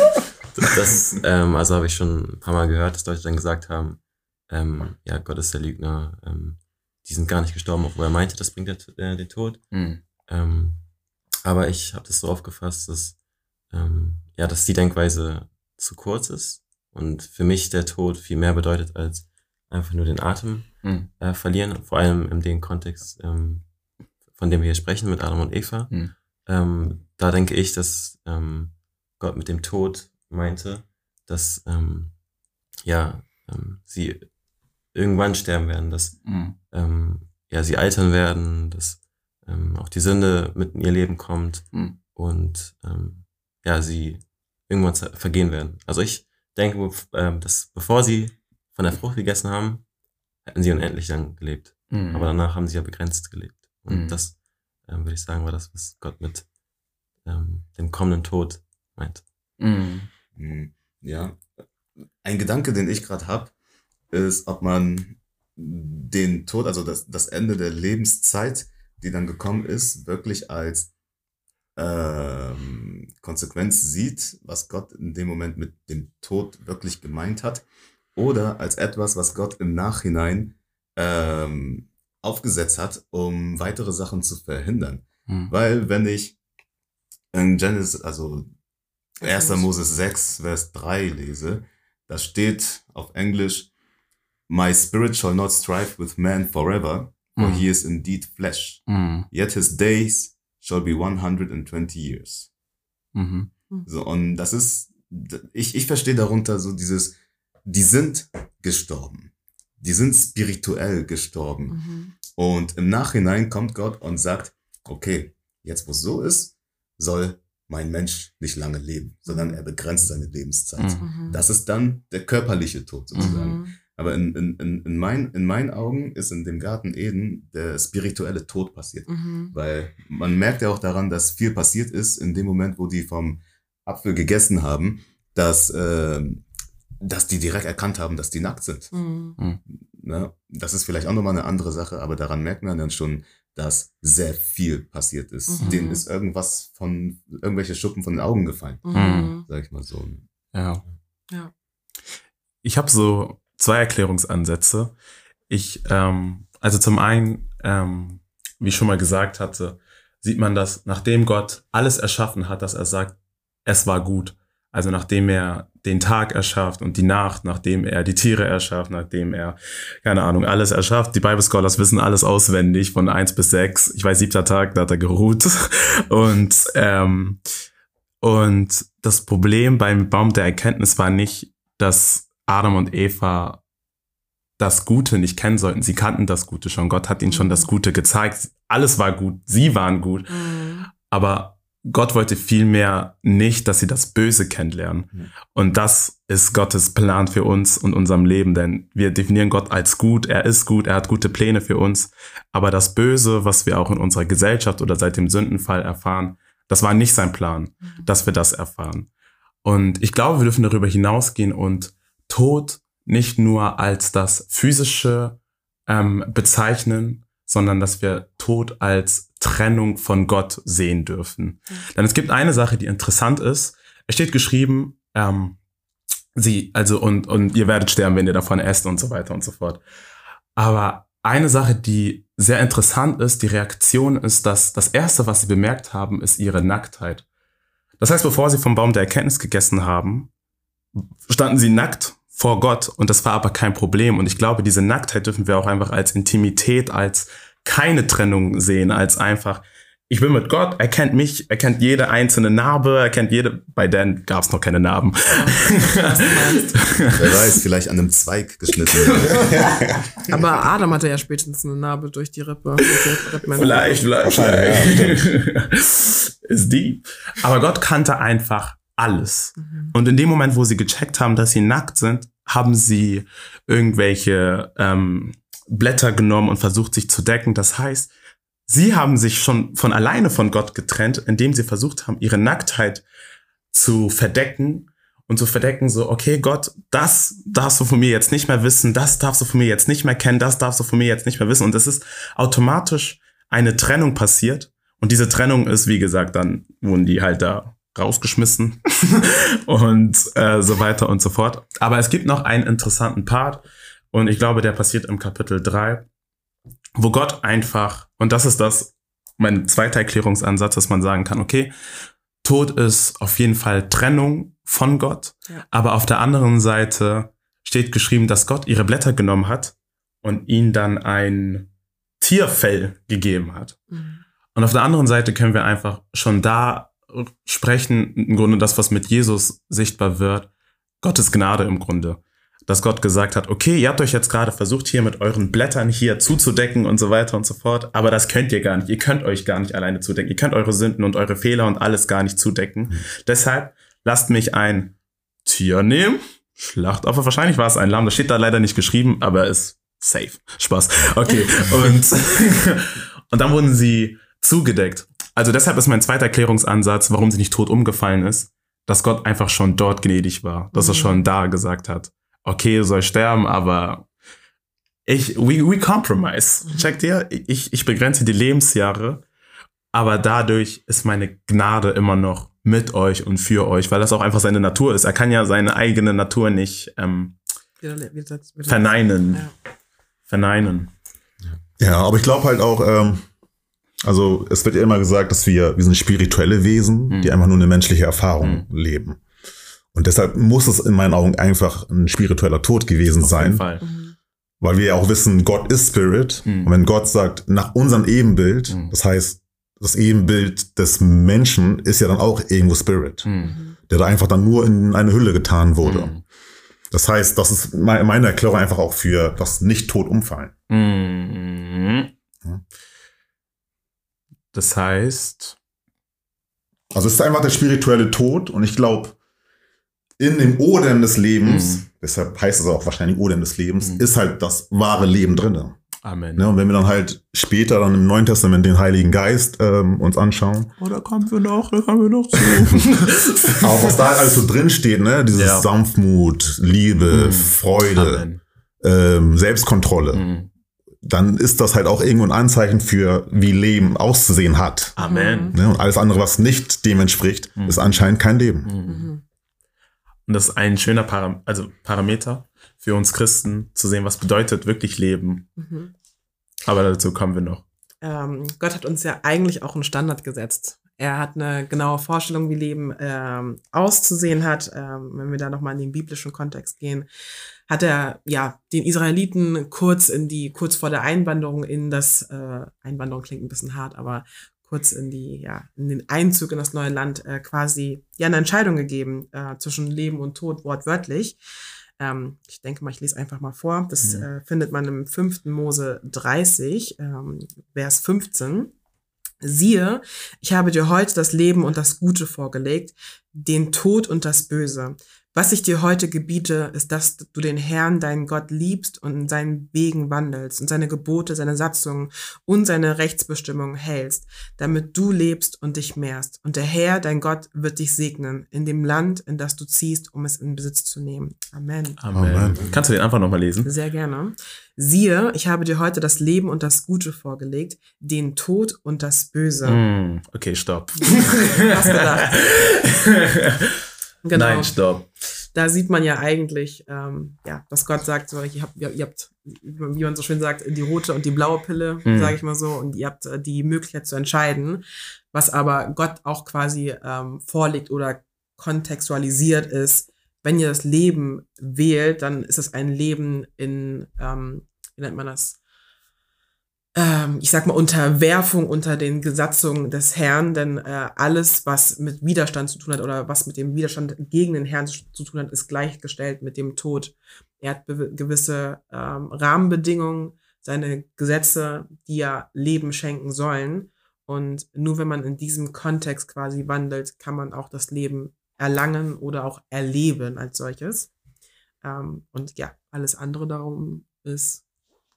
das, ähm, also habe ich schon ein paar Mal gehört, dass Leute dann gesagt haben, ähm, ja, Gott ist der Lügner, ähm, die sind gar nicht gestorben, obwohl er meinte, das bringt der, äh, den Tod. Hm. Ähm, aber ich habe das so aufgefasst, dass, ähm, ja, dass die Denkweise zu kurz ist und für mich der Tod viel mehr bedeutet als einfach nur den Atem Hm. äh, verlieren, vor allem in dem Kontext, ähm, von dem wir hier sprechen, mit Adam und Eva. Hm. Ähm, da denke ich, dass ähm, Gott mit dem Tod meinte, dass ähm, ja, ähm, sie irgendwann sterben werden, dass Hm. ähm, ja, sie altern werden, dass auch die Sünde mit in ihr Leben kommt Mhm. und ja, sie irgendwann vergehen werden. Also ich denke, dass bevor sie von der Frucht gegessen haben, hätten sie unendlich lang gelebt. Hm. Aber danach haben sie ja begrenzt gelebt. Und Mhm. das, ähm, würde ich sagen, war das, was Gott mit ähm, dem kommenden Tod meint. Hm. Hm, Ja. Ein Gedanke, den ich gerade habe, ist, ob man den Tod, also das, das Ende der Lebenszeit, die dann gekommen ist, wirklich als ähm, Konsequenz sieht, was Gott in dem Moment mit dem Tod wirklich gemeint hat, oder als etwas, was Gott im Nachhinein ähm, aufgesetzt hat, um weitere Sachen zu verhindern. Hm. Weil wenn ich in Genesis, also 1. Mose. Moses 6, Vers 3 lese, da steht auf Englisch, My spirit shall not strive with man forever, for Mhm. he is indeed flesh. Hm. Yet his days shall be 120 years. Mhm. So, und das ist, ich, ich verstehe darunter so dieses, die sind gestorben. Die sind spirituell gestorben. Mhm. Und im Nachhinein kommt Gott und sagt, okay, jetzt wo es so ist, soll mein Mensch nicht lange leben, sondern er begrenzt seine Lebenszeit. Mhm. Mhm. Das ist dann der körperliche Tod sozusagen. Mhm. Aber in, in, in, in, mein, in meinen Augen ist in dem Garten Eden der spirituelle Tod passiert. Mhm. Weil man merkt ja auch daran, dass viel passiert ist in dem Moment, wo die vom Apfel gegessen haben, dass, äh, dass die direkt erkannt haben, dass die nackt sind. Mhm. Ne? Das ist vielleicht auch nochmal eine andere Sache, aber daran merkt man dann schon, dass sehr viel passiert ist. Mhm. Denen ist irgendwas von, irgendwelche Schuppen von den Augen gefallen, Mhm. sag ich mal so. Ja. Ja. Ich habe so zwei Erklärungsansätze. Ich, ähm, also zum einen, ähm, wie ich schon mal gesagt hatte, sieht man das, nachdem Gott alles erschaffen hat, dass er sagt, es war gut. Also nachdem er den Tag erschafft und die Nacht, nachdem er die Tiere erschafft, nachdem er, keine Ahnung, alles erschafft. Die Bible Scholars wissen alles auswendig von eins bis sechs. Ich weiß, siebter Tag, da hat er geruht. Und, ähm, und das Problem beim Baum der Erkenntnis war nicht, dass Adam und Eva das Gute nicht kennen sollten. Sie kannten das Gute schon. Gott hat ihnen schon das Gute gezeigt. Alles war gut. Sie waren gut. Mhm. Aber Gott wollte vielmehr nicht, dass sie das Böse kennenlernen. Mhm. Und das ist Gottes Plan für uns und unserem Leben, denn wir definieren Gott als gut, er ist gut, er hat gute Pläne für uns. Aber das Böse, was wir auch in unserer Gesellschaft oder seit dem Sündenfall erfahren, das war nicht sein Plan, dass wir das erfahren. Und ich glaube, wir dürfen darüber hinausgehen und Tod nicht nur als das physische ähm, bezeichnen, sondern dass wir Tod als Trennung von Gott sehen dürfen. Denn es gibt eine Sache, die interessant ist. Es steht geschrieben, ähm, sie, also und, und ihr werdet sterben, wenn ihr davon esst und so weiter und so fort. Aber eine Sache, die sehr interessant ist, die Reaktion ist, dass das Erste, was sie bemerkt haben, ist ihre Nacktheit. Das heißt, bevor sie vom Baum der Erkenntnis gegessen haben, standen sie nackt vor Gott und das war aber kein Problem. Und ich glaube, diese Nacktheit dürfen wir auch einfach als Intimität, als keine Trennung sehen, als einfach, ich bin mit Gott, er kennt mich, er kennt jede einzelne Narbe, er kennt jede, bei Dan gab es noch keine Narben. Wer weiß, vielleicht an einem Zweig geschnitten. Aber Adam hatte ja spätestens eine Narbe durch die Rippe. Durch die Rippmänner. Vielleicht, vielleicht. ist deep. Aber Gott kannte einfach alles. Mhm. Und in dem Moment, wo sie gecheckt haben, dass sie nackt sind, haben sie irgendwelche ähm, Blätter genommen und versucht, sich zu decken. Das heißt, sie haben sich schon von alleine von Gott getrennt, indem sie versucht haben, ihre Nacktheit zu verdecken und zu verdecken, so, okay, Gott, das darfst du von mir jetzt nicht mehr wissen, das darfst du von mir jetzt nicht mehr kennen, das darfst du von mir jetzt nicht mehr wissen. Und es ist automatisch eine Trennung passiert. Und diese Trennung ist, wie gesagt, dann wurden die halt da rausgeschmissen und äh, so weiter und so fort. Aber es gibt noch einen interessanten Part und ich glaube, der passiert im Kapitel 3, wo Gott einfach, und das ist das, mein zweiter Erklärungsansatz, dass man sagen kann, okay, Tod ist auf jeden Fall Trennung von Gott, Ja. aber auf der anderen Seite steht geschrieben, dass Gott ihre Blätter genommen hat und ihnen dann ein Tierfell gegeben hat. Mhm. Und auf der anderen Seite können wir einfach schon da sprechen, im Grunde das, was mit Jesus sichtbar wird, Gottes Gnade im Grunde. Dass Gott gesagt hat, okay, ihr habt euch jetzt gerade versucht, hier mit euren Blättern hier zuzudecken und so weiter und so fort, aber das könnt ihr gar nicht. Ihr könnt euch gar nicht alleine zudecken. Ihr könnt eure Sünden und eure Fehler und alles gar nicht zudecken. Deshalb lasst mich ein Tier nehmen, Schlachtopfer, wahrscheinlich war es ein Lamm, das steht da leider nicht geschrieben, aber ist safe. Spaß. Okay. Und, und dann wurden sie zugedeckt. Also deshalb ist mein zweiter Erklärungsansatz, warum sie nicht tot umgefallen ist, dass Gott einfach schon dort gnädig war, dass er Mhm. schon da gesagt hat, okay, du sollst sterben, aber ich, we, we compromise. Mhm. Checkt ihr? Ich, ich begrenze die Lebensjahre, aber dadurch ist meine Gnade immer noch mit euch und für euch, weil das auch einfach seine Natur ist. Er kann ja seine eigene Natur nicht ähm, verneinen. Ja. Verneinen. Ja, aber ich glaube halt auch, ähm, also es wird ja immer gesagt, dass wir, wir sind spirituelle Wesen, Mhm. die einfach nur eine menschliche Erfahrung leben. Und deshalb muss es in meinen Augen einfach ein spiritueller Tod gewesen Auf sein, jeden Fall. Mhm. weil wir ja auch wissen, Gott ist Spirit. Mhm. Und wenn Gott sagt, nach unserem Ebenbild, Mhm. das heißt, das Ebenbild des Menschen ist ja dann auch irgendwo Spirit, Mhm. der da einfach dann nur in eine Hülle getan wurde. Mhm. Das heißt, das ist me- meine Erklärung einfach auch für das Nicht-Tot umfallen. Mhm. Ja. Das heißt, Also es ist einfach der spirituelle Tod und ich glaube, in dem Odem des Lebens, Mhm. deshalb heißt es auch wahrscheinlich Odem des Lebens, Mhm. ist halt das wahre Leben drinne. Amen. Ne? Und wenn wir dann halt später dann im Neuen Testament den Heiligen Geist ähm, uns anschauen, Oh, da kommen wir noch, da kommen wir noch zu. auch was da alles so drin steht, ne? dieses Ja. Sanftmut, Liebe, Mhm. Freude, ähm, Selbstkontrolle, Mhm. Dann ist das halt auch irgendwo ein Anzeichen für, wie Leben auszusehen hat. Amen. Ne? Und alles andere, was nicht dem entspricht, Mhm. ist anscheinend kein Leben. Mhm. Mhm. Und das ist ein schöner Param also Parameter für uns Christen, zu sehen, was bedeutet wirklich Leben. Mhm. Aber dazu kommen wir noch. ähm, Gott hat uns ja eigentlich auch einen Standard gesetzt. Er hat eine genaue Vorstellung, wie Leben ähm, auszusehen hat. Ähm, wenn wir da nochmal in den biblischen Kontext gehen, hat er ja den Israeliten kurz in die, kurz vor der Einwanderung in das, äh, Einwanderung klingt ein bisschen hart, aber kurz in die, ja, in den Einzug in das neue Land äh, quasi ja eine Entscheidung gegeben äh, zwischen Leben und Tod, wortwörtlich. Ähm, ich denke mal, ich lese einfach mal vor. Das Mhm. äh, findet man im 5. Mose 30, ähm, Vers 15. Siehe, ich habe dir heute das Leben und das Gute vorgelegt, den Tod und das Böse. Was ich dir heute gebiete, ist, dass du den Herrn, deinen Gott, liebst und in seinen Wegen wandelst und seine Gebote, seine Satzungen und seine Rechtsbestimmungen hältst, damit du lebst und dich mehrst. Und der Herr, dein Gott, wird dich segnen in dem Land, in das du ziehst, um es in Besitz zu nehmen. Amen. Amen. Amen. Kannst du den einfach nochmal lesen? Sehr gerne. Siehe, ich habe dir heute das Leben und das Gute vorgelegt, den Tod und das Böse. Mm, okay, stopp. Hast gedacht. Genau. Nein, stopp. da sieht man ja eigentlich, ähm, ja, dass Gott sagt, so, ihr habt, ihr, ihr habt, wie man so schön sagt, die rote und die blaue Pille, Mhm. sage ich mal so, und ihr habt äh, die Möglichkeit zu entscheiden, was aber Gott auch quasi ähm, vorlegt oder kontextualisiert ist. Wenn ihr das Leben wählt, dann ist es ein Leben in, ähm, wie nennt man das? Ähm, ich sag mal, Unterwerfung unter den Gesatzungen des Herrn, denn äh, alles, was mit Widerstand zu tun hat oder was mit dem Widerstand gegen den Herrn zu, tun hat, ist gleichgestellt mit dem Tod. Er hat gewisse ähm, Rahmenbedingungen, seine Gesetze, die ja Leben schenken sollen. Und nur wenn man in diesem Kontext quasi wandelt, kann man auch das Leben erlangen oder auch erleben als solches. Ähm, und ja, alles andere darum ist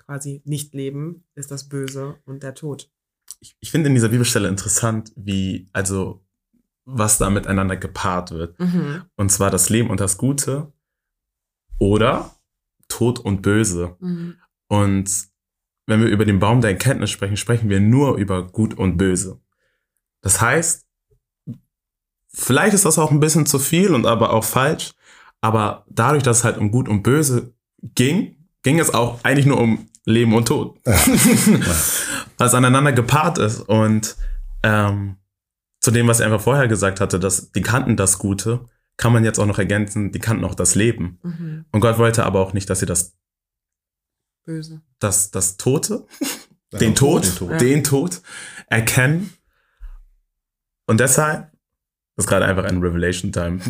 quasi nicht leben, ist das Böse und der Tod. Ich, ich finde in dieser Bibelstelle interessant, wie, also, was da miteinander gepaart wird. Mhm. Und zwar das Leben und das Gute oder Tod und Böse. Mhm. Und wenn wir über den Baum der Erkenntnis sprechen, sprechen wir nur über Gut und Böse. Das heißt, vielleicht ist das auch ein bisschen zu viel und aber auch falsch, aber dadurch, dass es halt um Gut und Böse ging, ging es auch eigentlich nur um Leben und Tod. was aneinander gepaart ist. Und ähm, zu dem, was er einfach vorher gesagt hatte, dass die kannten das Gute, kann man jetzt auch noch ergänzen, die kannten auch das Leben. Mhm. Und Gott wollte aber auch nicht, dass sie das Böse. das, das Tote, den Tod, Den Tod. den Tod erkennen. Und deshalb, das ist gerade einfach ein Revelation Time.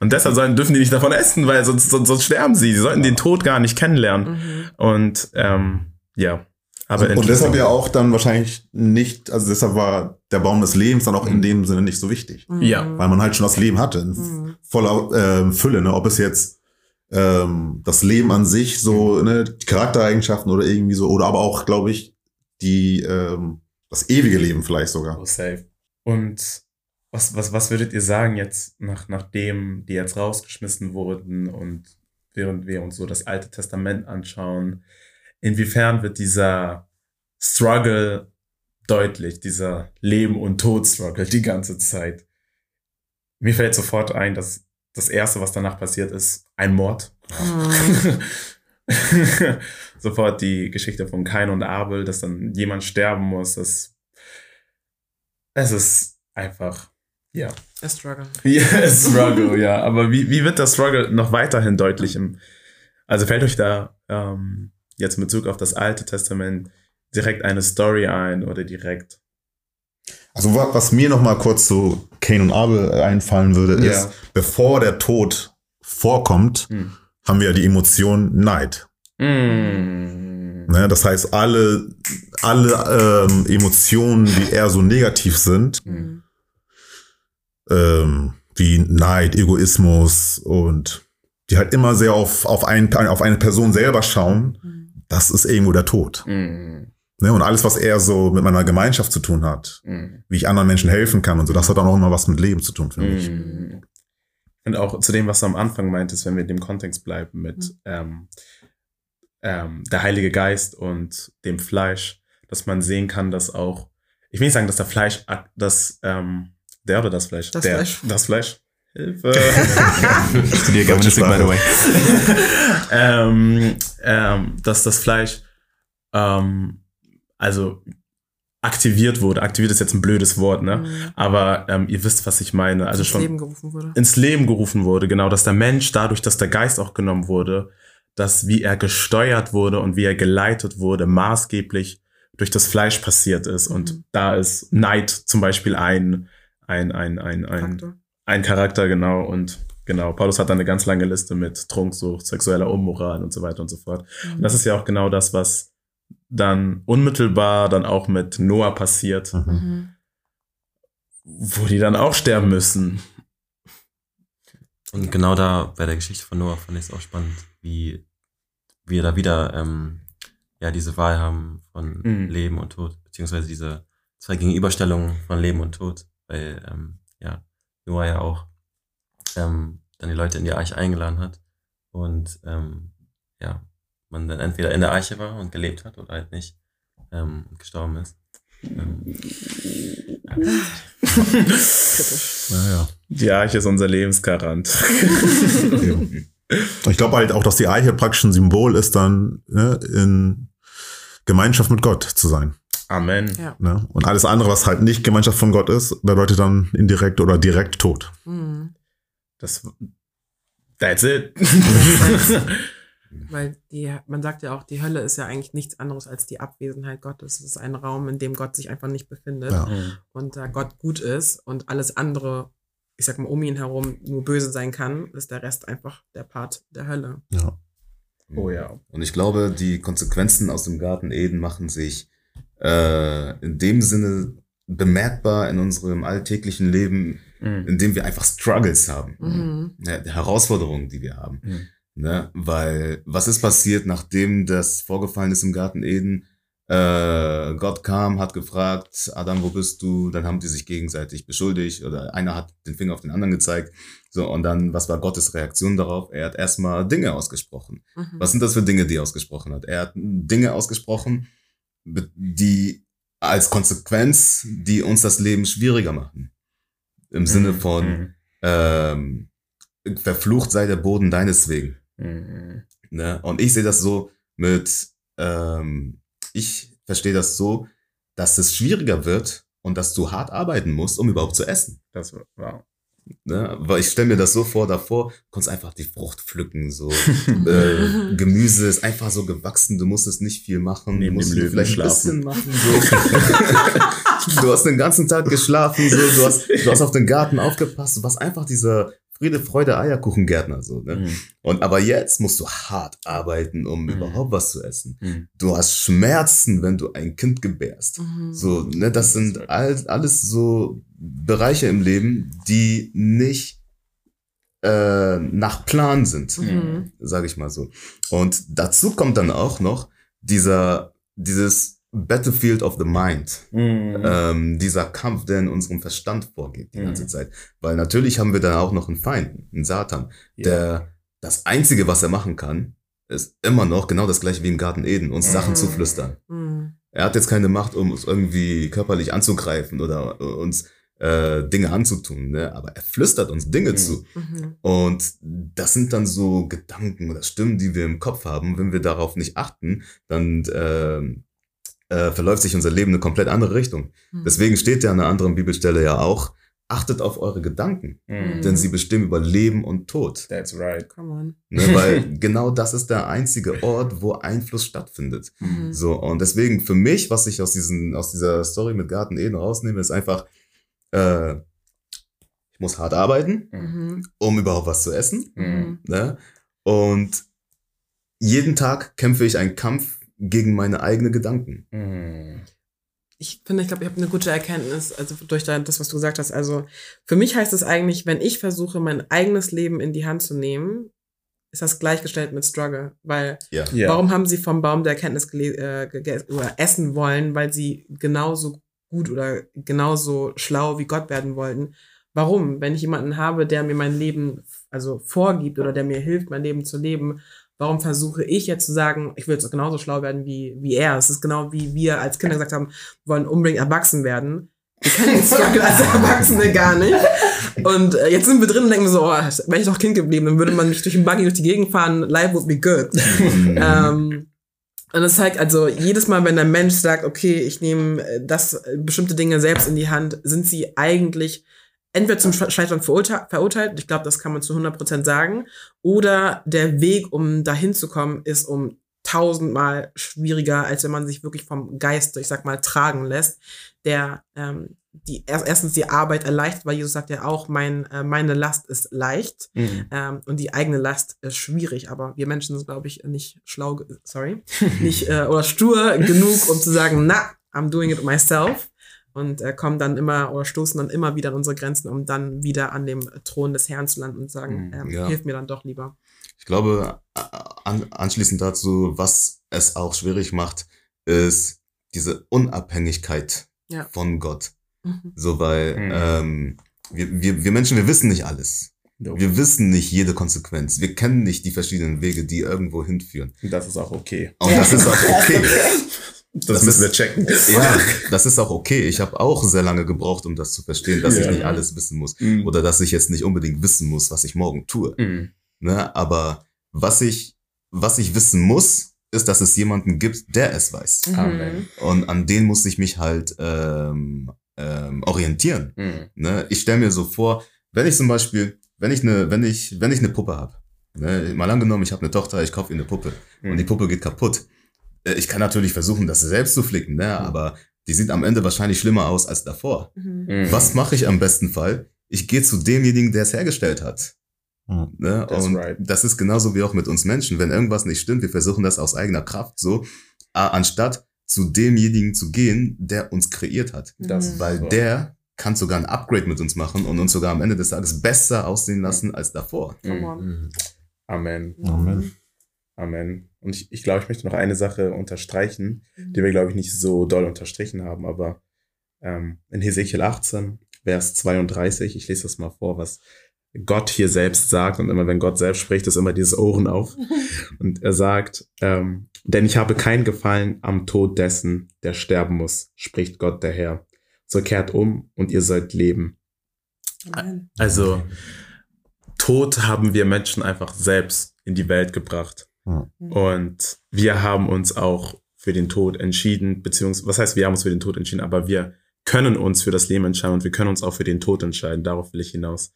Und deshalb sollen, dürfen die nicht davon essen, weil sonst, sonst, sonst sterben sie. Sie sollten den Tod gar nicht kennenlernen. Mhm. Und ähm, ja. Aber und deshalb ja auch dann wahrscheinlich nicht, also deshalb war der Baum des Lebens dann auch in Mhm. dem Sinne nicht so wichtig. Mhm. Ja. Weil man halt schon das Leben hatte, in Mhm. voller ähm, Fülle, ne? Ob es jetzt ähm, das Leben an sich, so, ne, die Charaktereigenschaften oder irgendwie so, oder aber auch, glaube ich, die, ähm, das ewige Leben vielleicht sogar. Oh, safe. Und was, was, was würdet ihr sagen jetzt, nach, nachdem die jetzt rausgeschmissen wurden und während wir uns so das Alte Testament anschauen, inwiefern wird dieser Struggle deutlich, dieser Leben- und Tod-Struggle die ganze Zeit? Mir fällt sofort ein, dass das Erste, was danach passiert, ist ein Mord. Mhm. sofort die Geschichte von Kain und Abel, dass dann jemand sterben muss. Das, es ist einfach, ja. A struggle. Ja, Struggle, ja. Aber wie, wie wird das Struggle noch weiterhin deutlich im, also fällt euch da ähm, jetzt mit Bezug auf das Alte Testament direkt eine Story ein oder direkt? Also wa- was mir noch mal kurz zu Cain und Abel einfallen würde, ist, Ja. bevor der Tod vorkommt, Hm. haben wir die Emotion Neid. Mm. Ne? Das heißt, alle, alle ähm, Emotionen, die eher so negativ sind, Mhm. Ähm, wie Neid, Egoismus und die halt immer sehr auf, auf, ein, auf eine Person selber schauen, Mhm. das ist irgendwo der Tod. Mm. Ne? Und alles, was eher so mit meiner Gemeinschaft zu tun hat, Mm. wie ich anderen Menschen helfen kann und so, das hat dann auch immer was mit Leben zu tun, finde ich. Mm. Und auch zu dem, was du am Anfang meintest, wenn wir in dem Kontext bleiben mit Mhm. ähm, ähm, der Heilige Geist und dem Fleisch, dass man sehen kann, dass auch, ich will nicht sagen, dass der Fleisch, ak- das, ähm, der oder das Fleisch? Das der, Fleisch. Das Fleisch. Hilfe. Ich studiere Germanistik, by the way. ähm, ähm, dass das Fleisch ähm, also aktiviert wurde. Aktiviert ist jetzt ein blödes Wort, ne? Mhm. Aber ähm, ihr wisst, was ich meine. Also ins schon Leben gerufen wurde. ins Leben gerufen wurde, genau, dass der Mensch dadurch, dass der Geist auch genommen wurde, dass wie er gesteuert wurde und wie er geleitet wurde, maßgeblich durch das Fleisch passiert ist. Und Mhm. da ist Neid zum Beispiel ein, ein, ein, ein, ein, Faktor. ein Charakter, genau. Und genau, Paulus hat da eine ganz lange Liste mit Trunksucht, sexueller Unmoral und so weiter und so fort. Und das ist ja auch genau das, was dann unmittelbar dann auch mit Noah passiert. Mhm. Mhm. wo die dann auch sterben müssen. Und genau da bei der Geschichte von Noah fand ich es auch spannend, wie wir da wieder ähm, ja diese Wahl haben von Mhm. Leben und Tod, beziehungsweise diese zwei Gegenüberstellungen von Leben und Tod, weil ähm, ja Noah ja auch ähm, dann die Leute in die Arche eingeladen hat und ähm, ja man dann entweder in der Arche war und gelebt hat oder halt nicht ähm, und gestorben ist. Ähm, Naja. Die Arche ist unser Lebensgarant. Eben. Ich glaube halt auch, dass die Eiche praktisch ein Symbol ist, dann ne, in Gemeinschaft mit Gott zu sein. Amen. Ja. Ne? Und alles andere, was halt nicht Gemeinschaft von Gott ist, bedeutet dann indirekt oder direkt Tod. Mhm. Das, that's it. Weil die, man sagt ja auch, die Hölle ist ja eigentlich nichts anderes als die Abwesenheit Gottes. Es ist ein Raum, in dem Gott sich einfach nicht befindet Ja. und da Gott gut ist und alles andere, ich sag mal, um ihn herum nur böse sein kann, ist der Rest einfach der Part der Hölle. Ja. Oh ja. Und ich glaube, die Konsequenzen aus dem Garten Eden machen sich äh, in dem Sinne bemerkbar in unserem alltäglichen Leben, Mhm. indem wir einfach Struggles haben. Mhm. Ja, die Herausforderungen, die wir haben. Mhm. Ne? Weil, was ist passiert, nachdem das vorgefallen ist im Garten Eden? Äh, Gott kam, hat gefragt, Adam, wo bist du? Dann haben die sich gegenseitig beschuldigt oder einer hat den Finger auf den anderen gezeigt. So, und dann, was war Gottes Reaktion darauf? Er hat erstmal Dinge ausgesprochen. Mhm. Was sind das für Dinge, die er ausgesprochen hat? Er hat Dinge ausgesprochen, die als Konsequenz, die uns das Leben schwieriger machen. Im Sinne Mhm. von, Mhm. ähm, verflucht sei der Boden deineswegen. Mhm. Ne? Und ich sehe das so mit, ähm, ich verstehe das so, dass es schwieriger wird und dass du hart arbeiten musst, um überhaupt zu essen. Das war, wow. Ne? Weil ich stelle mir das so vor, davor konntest einfach die Frucht pflücken, so äh, Gemüse ist einfach so gewachsen, du musstest nicht viel machen, Neben du musst Löwen vielleicht schlafen. ein bisschen machen. So. du hast den ganzen Tag geschlafen, so, du hast, du hast auf den Garten aufgepasst, du warst einfach dieser Friede, Freude, Eierkuchengärtner, so, ne? Mhm. Und aber jetzt musst du hart arbeiten, um Mhm. überhaupt was zu essen. Mhm. Du hast Schmerzen, wenn du ein Kind gebärst. Mhm. So, ne, das sind all, alles so Bereiche im Leben, die nicht äh, nach Plan sind, Mhm. sage ich mal so. Und dazu kommt dann auch noch dieser, dieses Battlefield of the Mind, Mhm. ähm, dieser Kampf, der in unserem Verstand vorgeht die Mhm. ganze Zeit. Weil natürlich haben wir dann auch noch einen Feind, einen Satan, Ja. der das Einzige, was er machen kann, ist immer noch genau das gleiche wie im Garten Eden, uns Mhm. Sachen zu flüstern. Mhm. Er hat jetzt keine Macht, um uns irgendwie körperlich anzugreifen oder äh, uns äh, Dinge anzutun, ne? aber er flüstert uns Dinge Mhm. zu. Mhm. Und das sind dann so Gedanken oder Stimmen, die wir im Kopf haben. Wenn wir darauf nicht achten, dann ähm, äh, verläuft sich unser Leben in eine komplett andere Richtung. Mhm. Deswegen steht ja an einer anderen Bibelstelle ja auch, achtet auf eure Gedanken, Mhm. denn sie bestimmen über Leben und Tod. That's right. Come on. Ne? Weil genau das ist der einzige Ort, wo Einfluss stattfindet. Mhm. So, und deswegen für mich, was ich aus, diesen, aus dieser Story mit Garten Eden rausnehme, ist einfach, äh, ich muss hart arbeiten, Mhm. um überhaupt was zu essen. Ne? Und jeden Tag kämpfe ich einen Kampf gegen meine eigenen Gedanken. Mhm. ich finde, ich glaube, ich habe eine gute Erkenntnis, also durch da- das, was du gesagt hast. Also für mich heißt es eigentlich, wenn ich versuche, mein eigenes Leben in die Hand zu nehmen, ist das gleichgestellt mit Struggle. Weil Ja. Ja. warum haben sie vom Baum der Erkenntnis äh, oder essen wollen, weil sie genauso gut oder genauso schlau wie Gott werden wollten? Warum? Wenn ich jemanden habe, der mir mein Leben also vorgibt oder der mir hilft, mein Leben zu leben, warum versuche ich jetzt zu sagen, ich will jetzt genauso schlau werden wie, wie er? Es ist genau wie wir als Kinder gesagt haben, wir wollen unbedingt erwachsen werden. Wir kennen den Struggle als Erwachsene gar nicht. Und äh, jetzt sind wir drin und denken so, oh, wäre ich doch Kind geblieben, dann würde man mich durch den Buggy durch die Gegend fahren, life would be good. ähm, und das zeigt also, jedes Mal, wenn ein Mensch sagt, okay, ich nehme äh, das, äh, bestimmte Dinge selbst in die Hand, sind sie eigentlich entweder zum Sch- Scheitern verurte- verurteilt, ich glaube, das kann man zu 100% sagen, oder der Weg, um dahin zu kommen, ist um tausendmal schwieriger, als wenn man sich wirklich vom Geist, ich sag mal, tragen lässt, der ähm, die erst, erstens die Arbeit erleichtert, weil Jesus sagt ja auch, mein, äh, meine Last ist leicht Mhm. ähm, und die eigene Last ist schwierig. Aber wir Menschen sind, glaube ich, nicht schlau, sorry, nicht äh, oder stur genug, um zu sagen, na, I'm doing it myself. Und äh, kommen dann immer oder stoßen dann immer wieder an unsere Grenzen, um dann wieder an dem Thron des Herrn zu landen und sagen, Mhm, ähm, ja. hilf mir dann doch lieber. Ich glaube, an, anschließend dazu, was es auch schwierig macht, ist diese Unabhängigkeit Ja. von Gott. Mhm. So, weil Mhm. ähm, wir, wir, wir Menschen, wir wissen nicht alles. No. Wir wissen nicht jede Konsequenz. Wir kennen nicht die verschiedenen Wege, die irgendwo hinführen. Das ist auch okay. Und das ist auch okay. Das, Das müssen wir checken. Ja, das ist auch okay. Ich habe auch sehr lange gebraucht, um das zu verstehen, dass ich Ja. nicht alles wissen muss. Mhm. Oder dass ich jetzt nicht unbedingt wissen muss, was ich morgen tue. Mhm. Ne? Aber was ich, was ich wissen muss, ist, dass es jemanden gibt, der es weiß. Mhm. Amen. Und an den muss ich mich halt ähm, ähm, orientieren. Mhm. Ne? Ich stelle mir so vor, wenn ich zum Beispiel, wenn ich eine, wenn ich, wenn ich eine Puppe habe, ne? mal angenommen, ich habe eine Tochter, ich kaufe ihr eine Puppe und Mhm. die Puppe geht kaputt. Äh, Ich kann natürlich versuchen, das selbst zu flicken, ne? Mhm. aber die sieht am Ende wahrscheinlich schlimmer aus als davor. Mhm. Mhm. Was mache ich am besten Fall? Ich gehe zu demjenigen, der es hergestellt hat. Mhm. Ne? Und right. das ist genauso wie auch mit uns Menschen. Wenn irgendwas nicht stimmt, wir versuchen das aus eigener Kraft so, anstatt zu demjenigen zu gehen, der uns kreiert hat. Das Mhm. Weil so. der kann sogar ein Upgrade mit uns machen und uns sogar am Ende des Tages besser aussehen lassen als davor. Come on. Mhm. Amen. Amen. Amen. Und ich, ich glaube, ich möchte noch eine Sache unterstreichen, die wir, glaube ich, nicht so doll unterstrichen haben, aber ähm, in Hesekiel 18, Vers 32, ich lese das mal vor, was Gott hier selbst sagt. Und immer wenn Gott selbst spricht, ist immer dieses Ohren auf. Und er sagt, ähm, denn ich habe kein Gefallen am Tod dessen, der sterben muss, spricht Gott der Herr. So kehrt um und ihr sollt leben. Amen. Also Tod haben wir Menschen einfach selbst in die Welt gebracht. Ja. Und wir haben uns auch für den Tod entschieden, beziehungsweise, was heißt, wir haben uns für den Tod entschieden, aber wir können uns für das Leben entscheiden und wir können uns auch für den Tod entscheiden. Darauf will ich hinaus.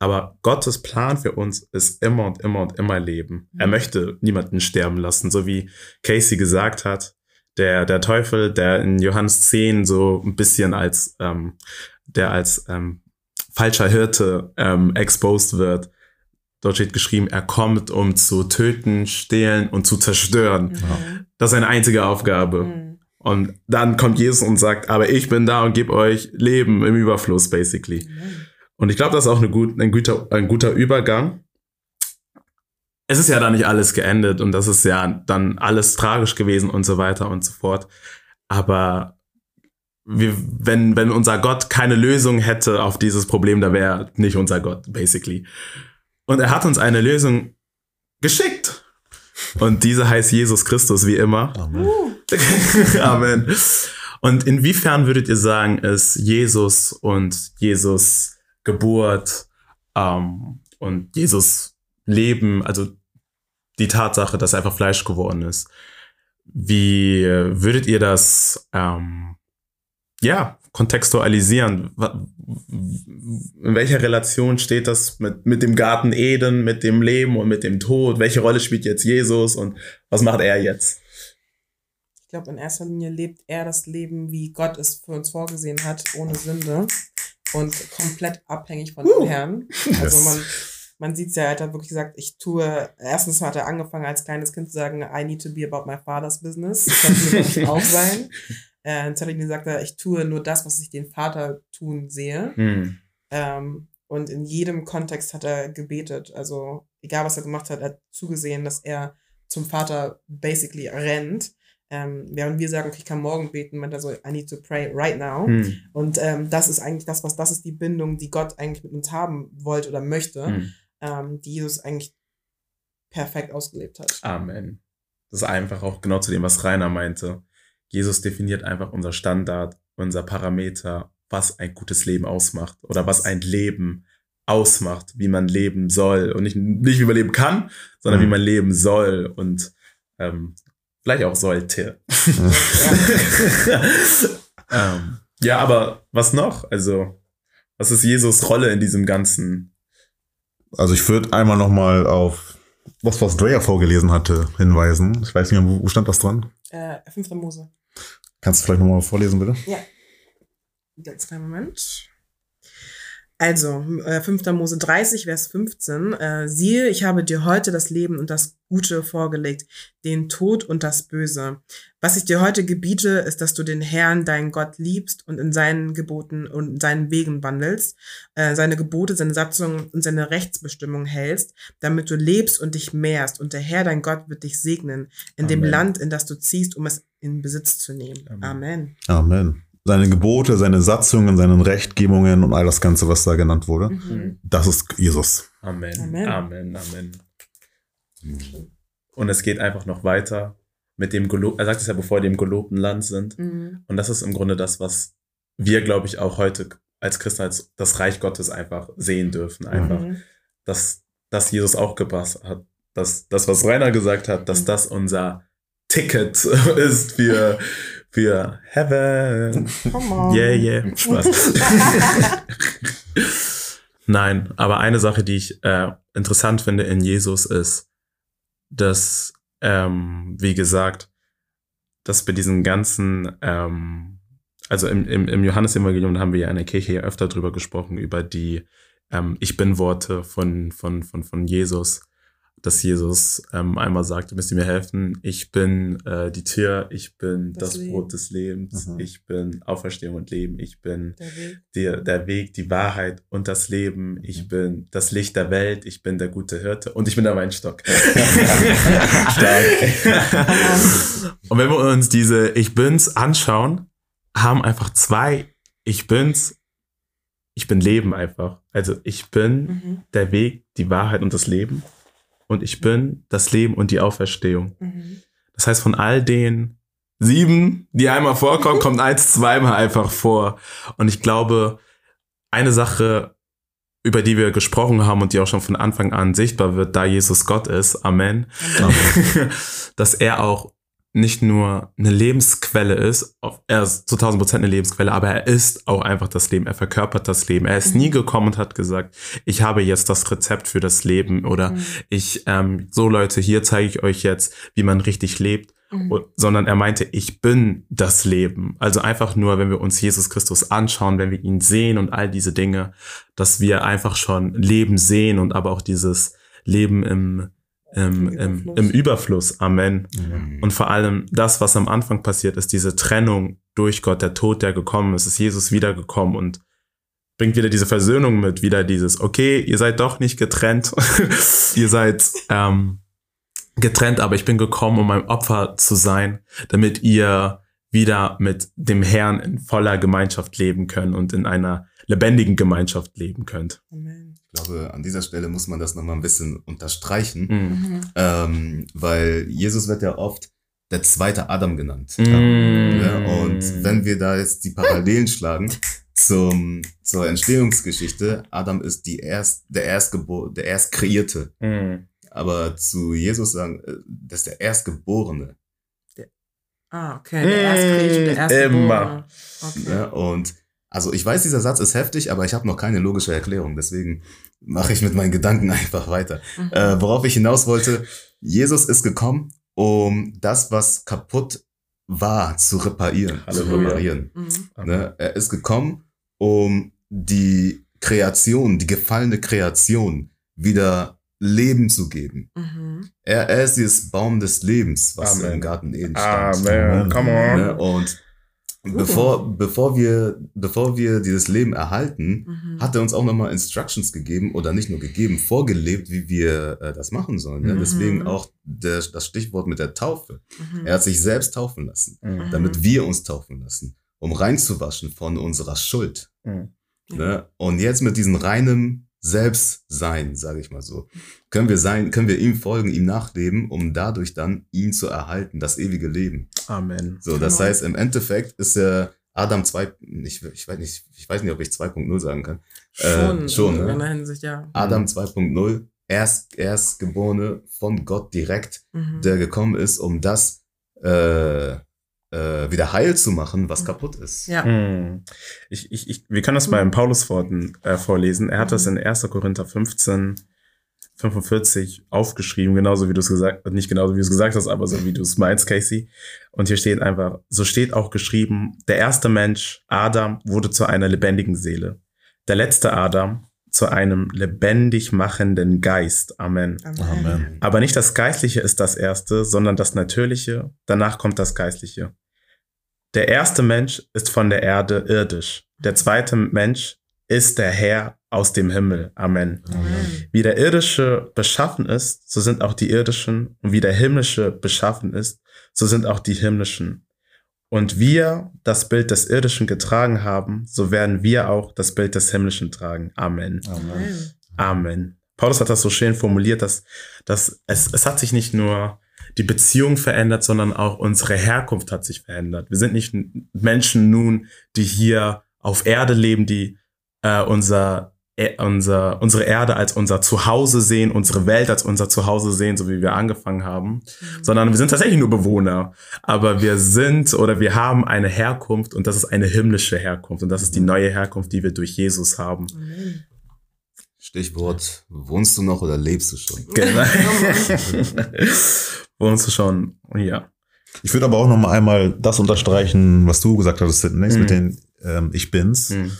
Aber Gottes Plan für uns ist immer und immer und immer Leben. Er Mhm. möchte niemanden sterben lassen, so wie Casey gesagt hat. Der, der Teufel, der in Johannes 10 so ein bisschen als, ähm, der als ähm, falscher Hirte ähm, exposed wird. Dort steht geschrieben, er kommt, um zu töten, stehlen und zu zerstören. Mhm. Das ist seine einzige Aufgabe. Mhm. Und dann kommt Jesus und sagt, aber ich bin da und gebe euch Leben im Überfluss, basically. Amen. Und ich glaube, das ist auch eine gut, ein, guter, ein guter Übergang. Es ist ja da nicht alles geendet und das ist ja dann alles tragisch gewesen und so weiter und so fort. Aber wir, wenn, wenn unser Gott keine Lösung hätte auf dieses Problem, da wäre er nicht unser Gott, basically. Und er hat uns eine Lösung geschickt. Und diese heißt Jesus Christus, wie immer. Amen. Amen. Und inwiefern würdet ihr sagen, ist Jesus und Jesus Geburt ähm, und Jesus Leben, also die Tatsache, dass er einfach Fleisch geworden ist, wie würdet ihr das ähm, ja kontextualisieren? In welcher Relation steht das mit, mit dem Garten Eden, mit dem Leben und mit dem Tod? Welche Rolle spielt jetzt Jesus und was macht er jetzt? Ich glaube, in erster Linie lebt er das Leben, wie Gott es für uns vorgesehen hat, ohne Sünde und komplett abhängig von dem Herrn. Also Yes. man, man sieht es ja, er hat wirklich gesagt, ich tue, erstens hat er angefangen als kleines Kind zu sagen, I need to be about my father's business. Das wirklich auch sein. Äh, Linie sagt er, ich tue nur das, was ich den Vater tun sehe. Hm. Ähm, und in jedem Kontext hat er gebetet. Also egal, was er gemacht hat, er hat zugesehen, dass er zum Vater basically rennt. Ähm, während wir sagen, okay, ich kann morgen beten, meint er so, I need to pray right now. Hm. Und ähm, das ist eigentlich das, was, das ist die Bindung, die Gott eigentlich mit uns haben wollte oder möchte, Hm. ähm, die Jesus eigentlich perfekt ausgelebt hat. Amen. Das ist einfach auch genau zu dem, was Rainer meinte. Jesus definiert einfach unser Standard, unser Parameter, was ein gutes Leben ausmacht oder was ein Leben ausmacht, wie man leben soll und nicht, nicht wie man leben kann, sondern Mhm. wie man leben soll und ähm, vielleicht auch sollte. ähm, ja, aber was noch? Also, was ist Jesus Rolle in diesem ganzen? Also ich würde einmal noch mal auf das, was Drea vorgelesen hatte, hinweisen. Ich weiß nicht mehr, wo, wo stand das dran? Äh, 5. Mose. Kannst du vielleicht noch mal vorlesen, bitte? Ganz kleinen Moment. Also, äh, 5. Mose 30, Vers 15. Äh, siehe, ich habe dir heute das Leben und das Gute vorgelegt, den Tod und das Böse. Was ich dir heute gebiete, ist, dass du den Herrn, deinen Gott, liebst und in seinen Geboten und in seinen Wegen wandelst, äh, seine Gebote, seine Satzungen und seine Rechtsbestimmungen hältst, damit du lebst und dich mehrst. Und der Herr, dein Gott, wird dich segnen in dem Amen. Land, in das du ziehst, um es in Besitz zu nehmen. Amen. Amen. Amen. Seine Gebote, seine Satzungen, seine Rechtgebungen und all das Ganze, was da genannt wurde. Mhm. Das ist Jesus. Amen. Amen. Amen. Amen. Und es geht einfach noch weiter mit dem gelob er sagt es ja, bevor die im gelobten Land sind. Mhm. Und das ist im Grunde das, was wir, glaube ich, auch heute als Christen als das Reich Gottes einfach sehen dürfen. Einfach, Mhm. dass, dass Jesus auch gepasst hat. Dass das, was Rainer gesagt hat, dass Mhm. das unser Ticket ist für, für Heaven. Come on. Yeah, yeah. Spaß. Nein, aber eine Sache, die ich äh, interessant finde in Jesus ist, dass, ähm, wie gesagt, dass bei diesen ganzen, ähm, also im, im, im Johannesevangelium haben wir ja in der Kirche ja öfter drüber gesprochen, über die ähm, Ich bin-Worte von, von, von, von Jesus, dass Jesus ähm, einmal sagte, müsst ihr mir helfen, ich bin äh, die Tür, ich bin das, Das. Brot des Lebens, Mhm. ich bin Auferstehung und Leben, ich bin Der Weg. der, der Weg, die Wahrheit und das Leben. Ich bin das Licht der Welt, ich bin der gute Hirte und ich bin der Weinstock. und wenn wir uns diese Ich bin's anschauen, haben einfach zwei Ich bin's, ich bin Leben einfach. Also ich bin Mhm. der Weg, die Wahrheit und das Leben und ich bin das Leben und die Auferstehung. Mhm. Das heißt, von all den sieben, die einmal vorkommen, kommt eins zweimal einfach vor. Und ich glaube, eine Sache, über die wir gesprochen haben und die auch schon von Anfang an sichtbar wird, da Jesus Gott ist, Amen, dass er auch nicht nur eine Lebensquelle ist, er ist zu 1000 Prozent eine Lebensquelle, aber er ist auch einfach das Leben, er verkörpert das Leben. Er ist Mhm. nie gekommen und hat gesagt, ich habe jetzt das Rezept für das Leben oder Mhm. ich, ähm, so Leute, hier zeige ich euch jetzt, wie man richtig lebt, Mhm. sondern er meinte, ich bin das Leben. Also einfach nur, wenn wir uns Jesus Christus anschauen, wenn wir ihn sehen und all diese Dinge, dass wir einfach schon Leben sehen und aber auch dieses Leben im, im, Im im, Überfluss. im Überfluss. Amen. Mhm. Und vor allem das, was am Anfang passiert ist, diese Trennung durch Gott, der Tod, der gekommen ist, ist Jesus wiedergekommen und bringt wieder diese Versöhnung mit, wieder dieses, okay, ihr seid doch nicht getrennt, ihr seid ähm, getrennt, aber ich bin gekommen, um ein Opfer zu sein, damit ihr wieder mit dem Herrn in voller Gemeinschaft leben könnt und in einer lebendigen Gemeinschaft leben könnt. Amen. Ich glaube, an dieser Stelle muss man das nochmal ein bisschen unterstreichen, Mhm. Ähm, weil Jesus wird ja oft der zweite Adam genannt. Mhm. Ja, und wenn wir da jetzt die Parallelen schlagen zum, zur Entstehungsgeschichte, Adam ist die erst, der, Erstgebo der Erstkreierte. Mhm. Aber zu Jesus sagen, äh, das ist der Erstgeborene. Ah, okay. Der Erstkrieg, der erste Immer. Okay. Ja, und also ich weiß, dieser Satz ist heftig, aber ich habe noch keine logische Erklärung. Deswegen mache ich mit meinen Gedanken einfach weiter. Mhm. Äh, worauf ich hinaus wollte, Jesus ist gekommen, um das, was kaputt war, zu reparieren. Zu Halleluja. reparieren. Mhm. Ne? Er ist gekommen, um die Kreation, die gefallene Kreation wieder Leben zu geben. Mhm. Er, er ist dieses Baum des Lebens, was Amen. im Garten Eden stand. Amen. Come on. Ne? Und bevor, bevor, wir, bevor wir dieses Leben erhalten, Mhm. hat er uns auch nochmal Instructions gegeben oder nicht nur gegeben, vorgelebt, wie wir äh, das machen sollen. Ne? Mhm. Deswegen auch der, das Stichwort mit der Taufe. Mhm. Er hat sich selbst taufen lassen, Mhm. damit wir uns taufen lassen, um reinzuwaschen von unserer Schuld. Mhm. Ne? Und jetzt mit diesem reinen Selbstsein, sage ich mal so, können wir sein, können wir ihm folgen, ihm nachleben, um dadurch dann ihn zu erhalten, das ewige Leben. Amen. So, das Genau. heißt, im Endeffekt ist er Adam 2, ich, ich weiß nicht, ich weiß nicht, ob ich 2.0 sagen kann. Schon, Äh, schon, in ne? einer Hinsicht, ja. Adam 2.0, erst, Erstgeborene von Gott direkt, Mhm. der gekommen ist, um das äh, äh, wieder heil zu machen, was Mhm. kaputt ist. Ja. Hm. Ich, ich, ich, wir können das mal in Paulus Worten äh, vorlesen. Er hat das in 1. Korinther 15, 45 aufgeschrieben, genauso wie du es gesagt, nicht genauso wie du es gesagt hast, aber so wie du es meinst, Casey. Und hier steht einfach, so steht auch geschrieben, der erste Mensch, Adam, wurde zu einer lebendigen Seele. der letzte Adam zu einem lebendig machenden Geist. Amen. Amen. Aber nicht das Geistliche ist das Erste, sondern das Natürliche. Danach kommt das Geistliche. Der erste Mensch ist von der Erde irdisch. Der zweite Mensch ist der Herr aus dem Himmel. Amen. Amen. Wie der irdische beschaffen ist, so sind auch die irdischen. Und wie der himmlische beschaffen ist, so sind auch die himmlischen. Und wir das Bild des irdischen getragen haben, so werden wir auch das Bild des himmlischen tragen. Amen. Amen. Amen. Paulus hat das so schön formuliert, dass, dass es, es hat sich nicht nur die Beziehung verändert, sondern auch unsere Herkunft hat sich verändert. Wir sind nicht Menschen nun, die hier auf Erde leben, die äh, unser, äh, unser, unsere Erde als unser Zuhause sehen, unsere Welt als unser Zuhause sehen, so wie wir angefangen haben, sondern wir sind tatsächlich nur Bewohner. Aber wir sind oder wir haben eine Herkunft und das ist eine himmlische Herkunft und das ist die neue Herkunft, die wir durch Jesus haben. Amen. Stichwort, wohnst du noch oder lebst du schon? Genau. Wohnst du schon hier? Ich würde aber auch noch mal einmal das unterstreichen, was du gesagt hattest, Sidney, Mhm. mit den ähm, Ich Bins. Mhm.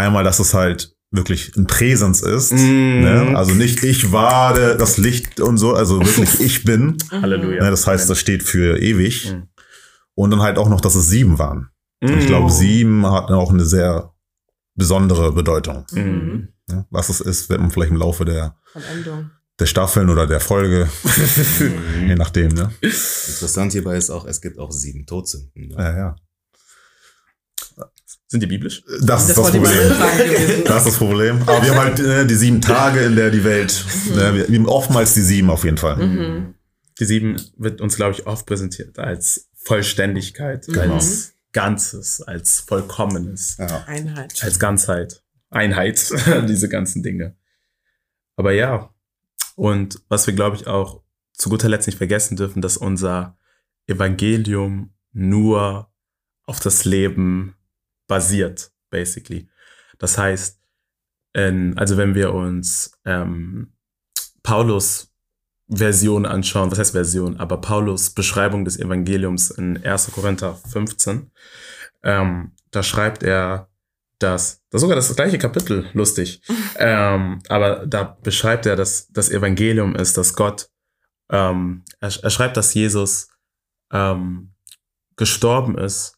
Einmal, dass es halt wirklich ein Präsens ist. Mhm. Ne? Also nicht ich war der, das Licht und so, also wirklich ich bin. Halleluja. Ne? Das heißt, das steht für ewig. Mhm. Und dann halt auch noch, dass es sieben waren. Und ich glaube, sieben hat auch eine sehr besondere Bedeutung. Ne? Was es ist, wird man vielleicht im Laufe der, der Staffeln oder der Folge, je nachdem. Ne? Interessant hierbei ist auch, es gibt auch sieben Todsünden. Ne? Ja, ja. Sind die biblisch? Das, ist das ich mal Problem. Das ist das Problem. Aber wir haben halt äh, die sieben Tage, in der die Welt, ne, wir haben oftmals die sieben auf jeden Fall. Mhm. Die sieben wird uns, glaube ich, oft präsentiert als Vollständigkeit, Genau. als Ganzes, als Vollkommenes, Ja. Einheit. als Ganzheit, Einheit, diese ganzen Dinge. Aber ja, und was wir, glaube ich, auch zu guter Letzt nicht vergessen dürfen, dass unser Evangelium nur auf das Leben basiert, basically. Das heißt, in, also wenn wir uns ähm, Paulus Version anschauen, was heißt Version, aber Paulus Beschreibung des Evangeliums in 1. Korinther 15, ähm, da schreibt er, dass, das ist sogar das gleiche Kapitel, lustig, ähm, aber da beschreibt er, dass das Evangelium ist, dass Gott, ähm, er, er schreibt, dass Jesus ähm, gestorben ist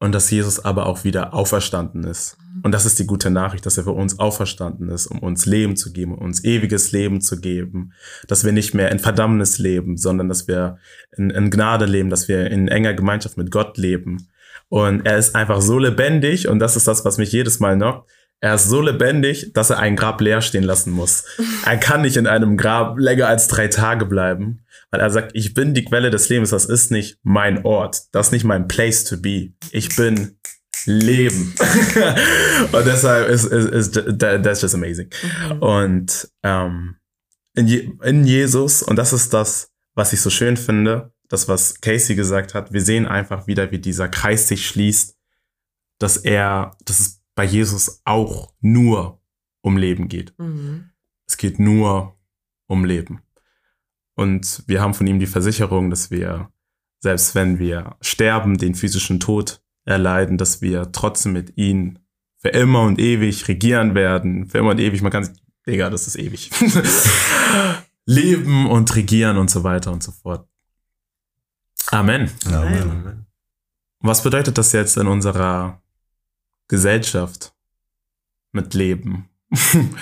und dass Jesus aber auch wieder auferstanden ist. Und das ist die gute Nachricht, dass er für uns auferstanden ist, um uns Leben zu geben, um uns ewiges Leben zu geben, dass wir nicht mehr in Verdammnis leben, sondern dass wir in, in Gnade leben, dass wir in enger Gemeinschaft mit Gott leben. Und er ist einfach so lebendig und das ist das, was mich jedes Mal knockt. Er ist so lebendig, dass er ein Grab leer stehen lassen muss. Er kann nicht in einem Grab länger als drei Tage bleiben, weil er sagt, ich bin die Quelle des Lebens, das ist nicht mein Ort, das ist nicht mein place to be. Ich bin Leben. und deshalb ist, ist, ist that- that's just amazing. Und ähm, in, Je in Jesus, und das ist das, was ich so schön finde, das, was Casey gesagt hat, wir sehen einfach wieder, wie dieser Kreis sich schließt, dass er, dass es bei Jesus auch nur um Leben geht. Mhm. Es geht nur um Leben. Und wir haben von ihm die Versicherung, dass wir, selbst wenn wir sterben, den physischen Tod erleiden, dass wir trotzdem mit ihm für immer und ewig regieren werden. Für immer und ewig, man kann sich, Digga, das ist ewig. Leben und regieren und so weiter und so fort. Amen. Amen. Amen. Was bedeutet das jetzt in unserer Gesellschaft mit Leben?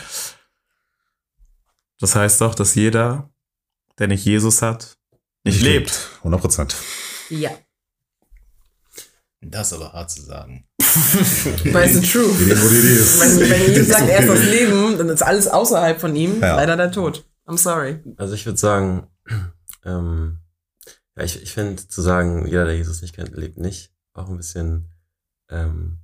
das heißt doch, dass jeder, der nicht Jesus hat, nicht lebt. 100 Prozent. Ja. Das ist aber hart zu sagen. Weil es ist true. Die Idee, wo die Idee ist. Wenn, wenn Jesus sagt, er ist das. Leben, dann ist alles außerhalb von ihm Ja. leider der Tod. I'm sorry. Also ich würde sagen, ähm, ja, ich, ich finde zu sagen, jeder, der Jesus nicht kennt, lebt nicht, auch ein bisschen, ähm,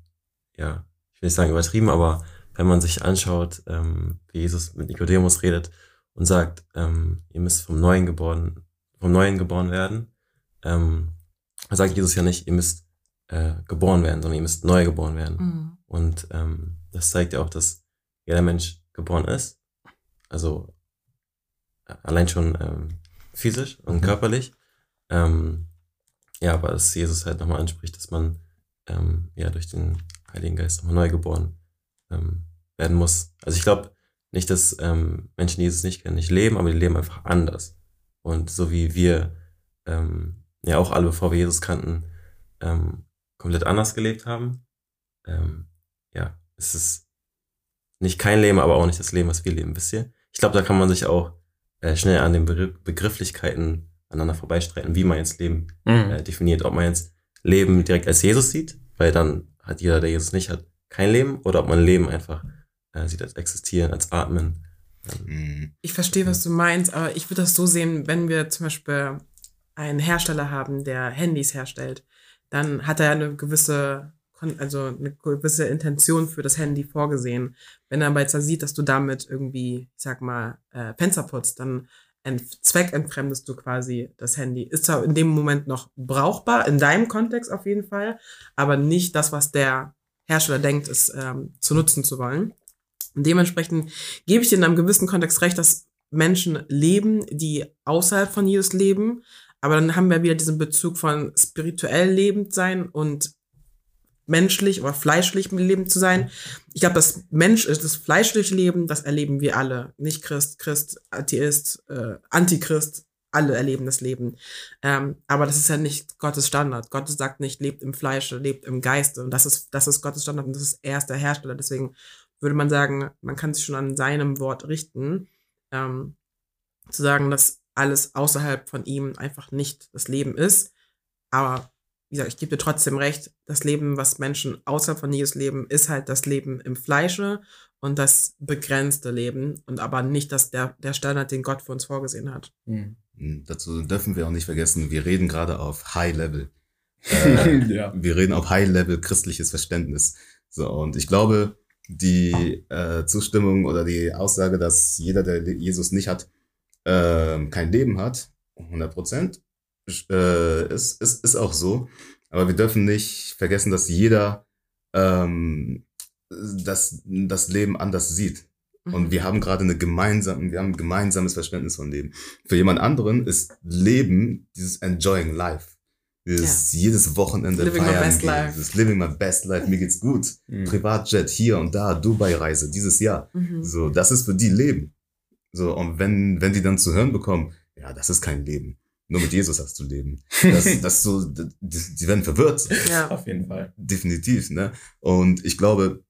ja, ich will nicht sagen übertrieben, aber wenn man sich anschaut, ähm, wie Jesus mit Nikodemus redet und sagt, ähm, ihr müsst vom Neuen geboren, vom Neuen geboren werden, ähm, sagt Jesus ja nicht, ihr müsst äh, geboren werden, sondern ihr müsst neu geboren werden. Mhm. Und ähm, das zeigt ja auch, dass jeder Mensch geboren ist. Also äh, allein schon ähm, physisch und Mhm. körperlich. Ähm, ja, aber dass Jesus halt nochmal anspricht, dass man ähm, ja durch den Heiligen Geist nochmal neu geboren ähm, werden muss. Also ich glaube nicht, dass ähm, Menschen, die Jesus nicht kennen, nicht leben, aber die leben einfach anders. Und so wie wir ähm, ja auch alle, bevor wir Jesus kannten, ähm, komplett anders gelebt haben, ähm, ja, es ist nicht kein Leben, aber auch nicht das Leben, was wir leben, wisst ihr? Ich glaube, da kann man sich auch äh, schnell an den Begr Begrifflichkeiten aneinander vorbeistreiten, wie man jetzt Leben Mhm. äh, definiert. Ob man jetzt Leben direkt als Jesus sieht, weil dann hat jeder, der Jesus nicht hat, kein Leben, oder ob man Leben einfach äh, sieht als existieren, als atmen. Ähm, Mhm. Ich verstehe, was du meinst, aber ich würde das so sehen, wenn wir zum Beispiel einen Hersteller haben, der Handys herstellt, dann hat er eine gewisse, also eine gewisse Intention für das Handy vorgesehen. Wenn er aber jetzt da sieht, dass du damit irgendwie, ich sag mal, äh, Fenster putzt, dann ent zweckentfremdest du quasi das Handy. Ist zwar in dem Moment noch brauchbar, in deinem Kontext auf jeden Fall, aber nicht das, was der Hersteller denkt, es ähm, zu nutzen zu wollen. Und dementsprechend gebe ich dir in einem gewissen Kontext recht, dass Menschen leben, die außerhalb von Jesus leben. Aber dann haben wir wieder diesen Bezug von spirituell lebend sein und menschlich oder fleischlich lebend zu sein. Ich glaube, das Mensch, das fleischliche Leben, das erleben wir alle. Nicht Christ, Christ, Atheist, äh, Antichrist, alle erleben das Leben. Ähm, aber das ist ja nicht Gottes Standard. Gott sagt nicht, lebt im Fleische, lebt im Geiste. Und das ist, das ist Gottes Standard und das ist er ist der Hersteller. Deswegen würde man sagen, man kann sich schon an seinem Wort richten, ähm, zu sagen, dass alles außerhalb von ihm einfach nicht das Leben ist. Aber wie gesagt, ich gebe dir trotzdem recht, das Leben, was Menschen außerhalb von Jesus leben, ist halt das Leben im Fleische und das begrenzte Leben und aber nicht das der, der Standard, den Gott für uns vorgesehen hat. Mhm. Dazu dürfen wir auch nicht vergessen, wir reden gerade auf High Level. Äh, ja. wir reden auf High Level christliches Verständnis. So, und ich glaube, die äh, Zustimmung oder die Aussage, dass jeder, der Jesus nicht hat, ähm, kein Leben hat, 100 Prozent, äh, ist, ist, ist auch so. Aber wir dürfen nicht vergessen, dass jeder ähm, das, das Leben anders sieht. Und wir haben gerade eine gemeinsame, wir haben ein gemeinsames Verständnis von Leben. Für jemand anderen ist Leben dieses Enjoying Life. Dieses jedes Wochenende Living my feiern best gehen, life. dieses Living my best life, mir geht's gut. Mhm. Privatjet hier und da, Dubai-Reise dieses Jahr. Mhm. So, das ist für die Leben. So, und wenn, wenn die dann zu hören bekommen, ja, das ist kein Leben. Nur mit Jesus hast du Leben. Das, das so, die, die werden verwirrt. Ja. Auf jeden Fall. Definitiv, ne? Und ich glaube,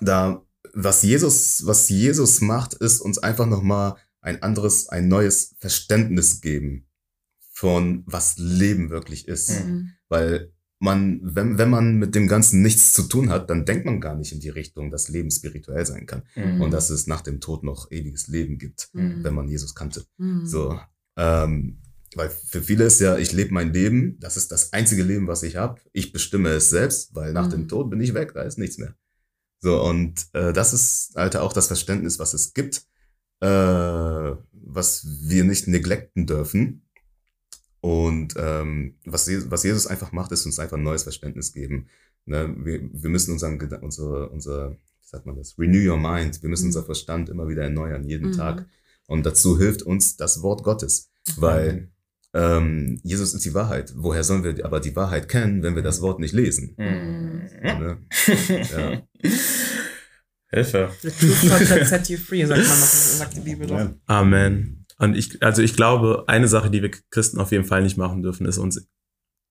da, was Jesus, was Jesus macht, ist uns einfach nochmal ein anderes, ein neues Verständnis geben von was Leben wirklich ist. Mhm. Weil man, wenn, wenn man mit dem Ganzen nichts zu tun hat, dann denkt man gar nicht in die Richtung, dass Leben spirituell sein kann. Mhm. Und dass es nach dem Tod noch ewiges Leben gibt, Mhm. wenn man Jesus kannte. Mhm. So, ähm, weil für viele ist ja, ich lebe mein Leben, das ist das einzige Leben, was ich habe. Ich bestimme es selbst, weil nach Mhm. dem Tod bin ich weg, da ist nichts mehr. So, und äh, das ist, Alter, auch das Verständnis, was es gibt, äh, was wir nicht neglecten dürfen. Und ähm, was, Je- was Jesus einfach macht, ist uns einfach ein neues Verständnis geben. Ne? Wir, wir müssen unseren, unsere, unser, wie sagt man das, renew your mind. Wir müssen Mhm. unser Verstand immer wieder erneuern, jeden Mhm. Tag. Und dazu hilft uns das Wort Gottes, weil ähm, Jesus ist die Wahrheit. Woher sollen wir aber die Wahrheit kennen, wenn wir das Wort nicht lesen? Mhm. Ne? Ja. Hilfe. The truth shall set you free, sagt man noch, sagt die Bibel doch. Amen. Und ich, also ich glaube, eine Sache, die wir Christen auf jeden Fall nicht machen dürfen, ist uns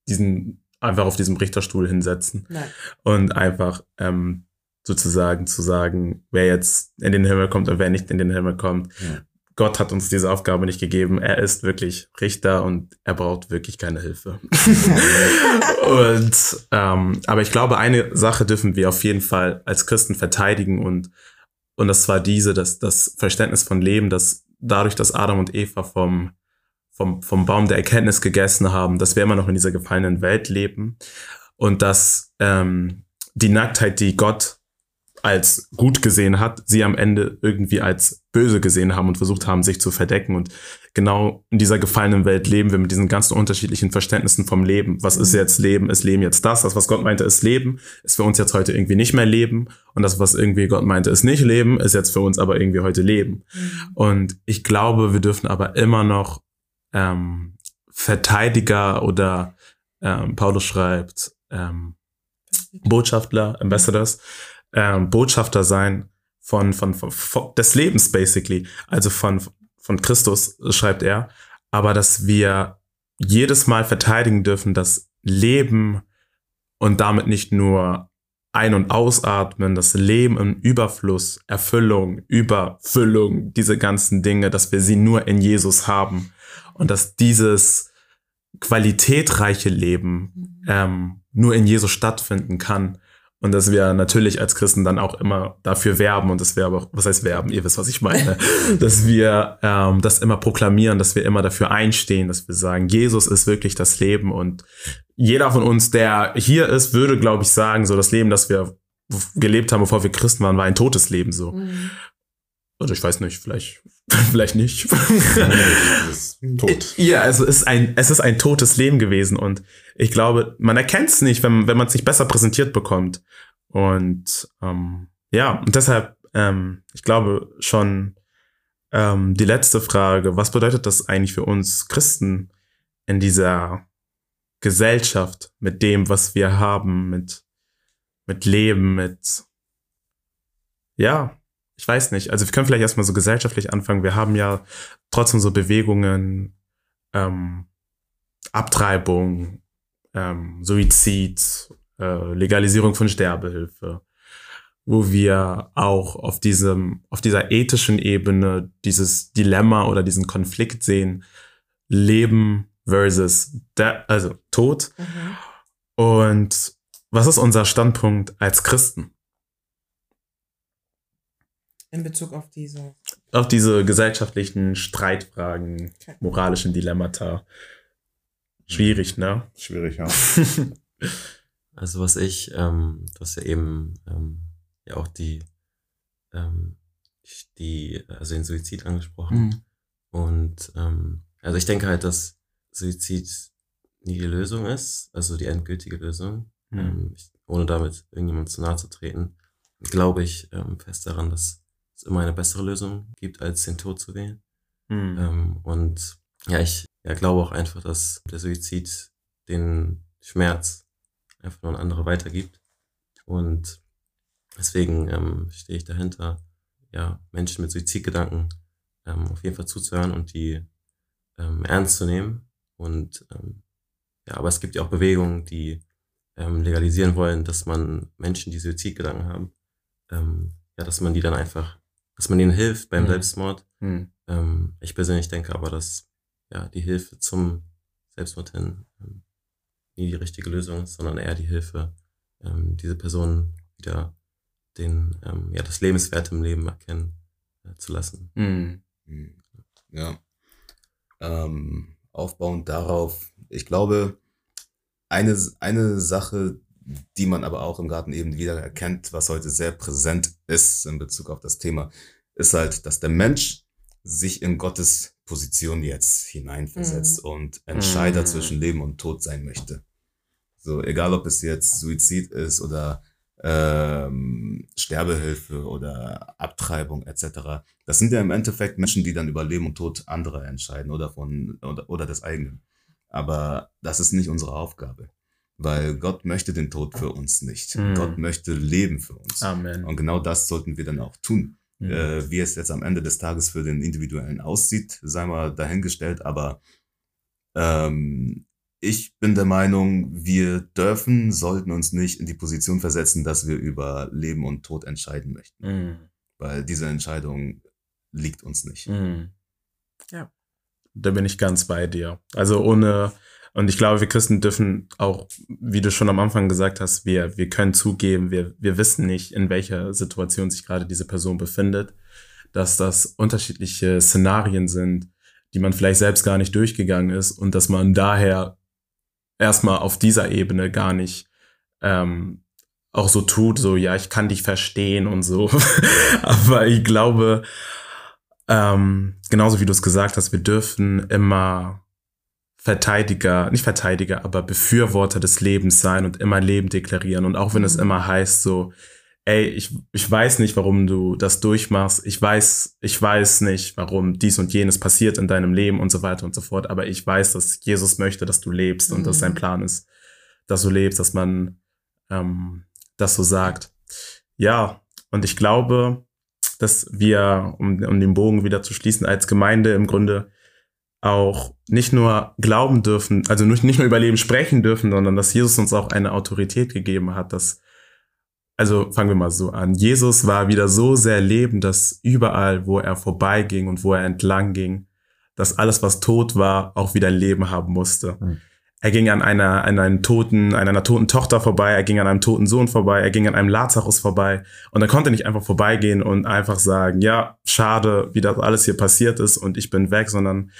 diesen einfach auf diesem Richterstuhl hinsetzen Nein. und einfach ähm, sozusagen zu sagen, wer jetzt in den Himmel kommt und wer nicht in den Himmel kommt. Ja. Gott hat uns diese Aufgabe nicht gegeben. Er ist wirklich Richter und er braucht wirklich keine Hilfe. und ähm, aber ich glaube, eine Sache dürfen wir auf jeden Fall als Christen verteidigen und und das war diese, dass das Verständnis von Leben, dass dadurch, dass Adam und Eva vom vom vom Baum der Erkenntnis gegessen haben, dass wir immer noch in dieser gefallenen Welt leben und dass ähm, die Nacktheit, die Gott als gut gesehen hat, sie am Ende irgendwie als böse gesehen haben und versucht haben, sich zu verdecken. Und genau in dieser gefallenen Welt leben wir mit diesen ganzen unterschiedlichen Verständnissen vom Leben. Was ist jetzt Leben? Ist Leben jetzt das? Das, was Gott meinte, ist Leben, ist für uns jetzt heute irgendwie nicht mehr Leben. Und das, was irgendwie Gott meinte, ist nicht Leben, ist jetzt für uns aber irgendwie heute Leben. Und ich glaube, wir dürfen aber immer noch ähm, Verteidiger oder ähm, Paulus schreibt, ähm, Botschafter, Ambassadors ähm, Botschafter sein von, von, von, von des Lebens basically, also von von Christus schreibt er, aber dass wir jedes Mal verteidigen dürfen, dass Leben und damit nicht nur ein- und ausatmen, das Leben im Überfluss, Erfüllung, Überfüllung, diese ganzen Dinge, dass wir sie nur in Jesus haben und dass dieses qualitätreiche Leben Mhm. ähm, nur in Jesus stattfinden kann. Und dass wir natürlich als Christen dann auch immer dafür werben und dass wir aber, was heißt werben, ihr wisst, was ich meine, dass wir ähm, das immer proklamieren, dass wir immer dafür einstehen, dass wir sagen, Jesus ist wirklich das Leben und jeder von uns, der hier ist, würde, glaube ich, sagen, so das Leben, das wir gelebt haben, bevor wir Christen waren, war ein totes Leben so. Mhm. Oder ich weiß nicht, vielleicht, vielleicht nicht. Tot. Ja, also es ist ein, es ist ein totes Leben gewesen und ich glaube, man erkennt es nicht, wenn, wenn man es nicht besser präsentiert bekommt. Und ähm, ja, und deshalb, ähm, ich glaube schon ähm, die letzte Frage, was bedeutet das eigentlich für uns Christen in dieser Gesellschaft mit dem, was wir haben, mit, mit Leben, mit, ja, ich weiß nicht. Also wir können vielleicht erstmal so gesellschaftlich anfangen. Wir haben ja trotzdem so Bewegungen, ähm, Abtreibung, ähm, Suizid, äh, Legalisierung von Sterbehilfe, wo wir auch auf diesem, auf dieser ethischen Ebene dieses Dilemma oder diesen Konflikt sehen, Leben versus also Tod. Mhm. Und was ist unser Standpunkt als Christen In Bezug auf diese. auf diese gesellschaftlichen Streitfragen, Okay. moralischen Dilemmata? Schwierig, ne? Schwierig, ja. Also was ich, ähm, du hast ja eben ähm, ja auch die, ähm, die, also den Suizid angesprochen. Mhm. Und ähm, also ich denke halt, dass Suizid nie die Lösung ist, also die endgültige Lösung. Mhm. Ähm, ich, ohne damit irgendjemand zu nahe zu treten, glaube ich ähm, fest daran, dass es immer eine bessere Lösung gibt, als den Tod zu wählen. Mhm. Ähm, und ja, ich ja, glaube auch einfach, dass der Suizid den Schmerz einfach nur an andere weitergibt. Und deswegen ähm, stehe ich dahinter, ja, Menschen mit Suizidgedanken ähm, auf jeden Fall zuzuhören und die ähm, ernst zu nehmen. Und ähm, ja, aber es gibt ja auch Bewegungen, die ähm, legalisieren wollen, dass man Menschen, die Suizidgedanken haben, ähm, ja, dass man die dann einfach, dass man ihnen hilft beim Mhm. Selbstmord. Mhm. Ähm, ich persönlich denke aber, dass ja die Hilfe zum Selbstmord hin ähm, nie die richtige Lösung ist, sondern eher die Hilfe, ähm, diese Person wieder den, ähm, ja, das Lebenswert im Leben erkennen äh, zu lassen. Mhm. Hm. Ja. Ähm, aufbauend darauf, ich glaube, eine, eine Sache, die man aber auch im Garten eben wieder erkennt, was heute sehr präsent ist in Bezug auf das Thema, ist halt, dass der Mensch sich in Gottes Position jetzt hineinversetzt und Entscheider Mhm. zwischen Leben und Tod sein möchte. So, egal ob es jetzt Suizid ist oder ähm, Sterbehilfe oder Abtreibung etc. Das sind ja im Endeffekt Menschen, die dann über Leben und Tod anderer entscheiden oder von oder, oder des eigenen. Aber das ist nicht unsere Aufgabe, weil Gott möchte den Tod für uns nicht. Mhm. Gott möchte Leben für uns. Amen. Und genau das sollten wir dann auch tun. Mhm. Äh, wie es jetzt am Ende des Tages für den Individuellen aussieht, sei mal dahingestellt, aber ähm, ich bin der Meinung, wir dürfen, sollten uns nicht in die Position versetzen, dass wir über Leben und Tod entscheiden möchten, Mhm. weil diese Entscheidung liegt uns nicht. Mhm. Ja. Da bin ich ganz bei dir. Also ohne, und ich glaube, wir Christen dürfen auch, wie du schon am Anfang gesagt hast, wir, wir können zugeben, wir, wir wissen nicht, in welcher Situation sich gerade diese Person befindet, dass das unterschiedliche Szenarien sind, die man vielleicht selbst gar nicht durchgegangen ist und dass man daher erstmal auf dieser Ebene gar nicht ähm, auch so tut, so ja, ich kann dich verstehen und so. Aber ich glaube, ähm, genauso wie du es gesagt hast, wir dürfen immer Verteidiger, nicht Verteidiger, aber Befürworter des Lebens sein und immer Leben deklarieren. Und auch wenn es Mhm. immer heißt, so, ey, ich, ich weiß nicht, warum du das durchmachst. Ich weiß, ich weiß nicht, warum dies und jenes passiert in deinem Leben und so weiter und so fort. Aber ich weiß, dass Jesus möchte, dass du lebst und dass sein Mhm. Plan ist, dass du lebst, dass man ähm, das so sagt. ja, und ich glaube, dass wir, um, um den Bogen wieder zu schließen, als Gemeinde im Grunde auch nicht nur glauben dürfen, also nicht nur über Leben sprechen dürfen, sondern dass Jesus uns auch eine Autorität gegeben hat, dass, also fangen wir mal so an. Jesus war wieder so sehr Leben, dass überall, wo er vorbeiging und wo er entlang ging, dass alles, was tot war, auch wieder Leben haben musste. Mhm. Er ging an einer, an einem toten, an einer toten Tochter vorbei, er ging an einem toten Sohn vorbei, er ging an einem Lazarus vorbei. Und er konnte nicht einfach vorbeigehen und einfach sagen, ja, schade, wie das alles hier passiert ist und ich bin weg, sondern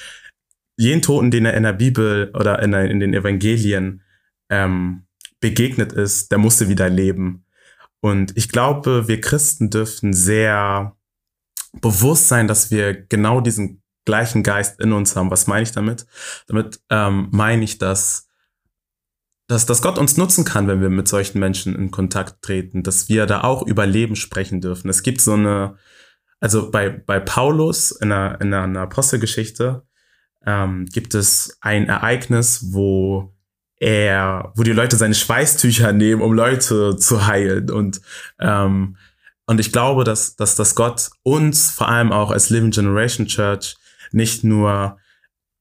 jeden Toten, den er in der Bibel oder in, in den Evangelien ähm, begegnet ist, der musste wieder leben. Und ich glaube, wir Christen dürfen sehr bewusst sein, dass wir genau diesen gleichen Geist in uns haben. Was meine ich damit? Damit ähm, meine ich, dass, dass, dass Gott uns nutzen kann, wenn wir mit solchen Menschen in Kontakt treten, dass wir da auch über Leben sprechen dürfen. Es gibt so eine, also bei, bei Paulus in einer, in einer Apostelgeschichte ähm, gibt es ein Ereignis, wo er, wo die Leute seine Schweißtücher nehmen, um Leute zu heilen? Und ähm, und ich glaube, dass, dass, dass Gott uns vor allem auch als Living Generation Church nicht nur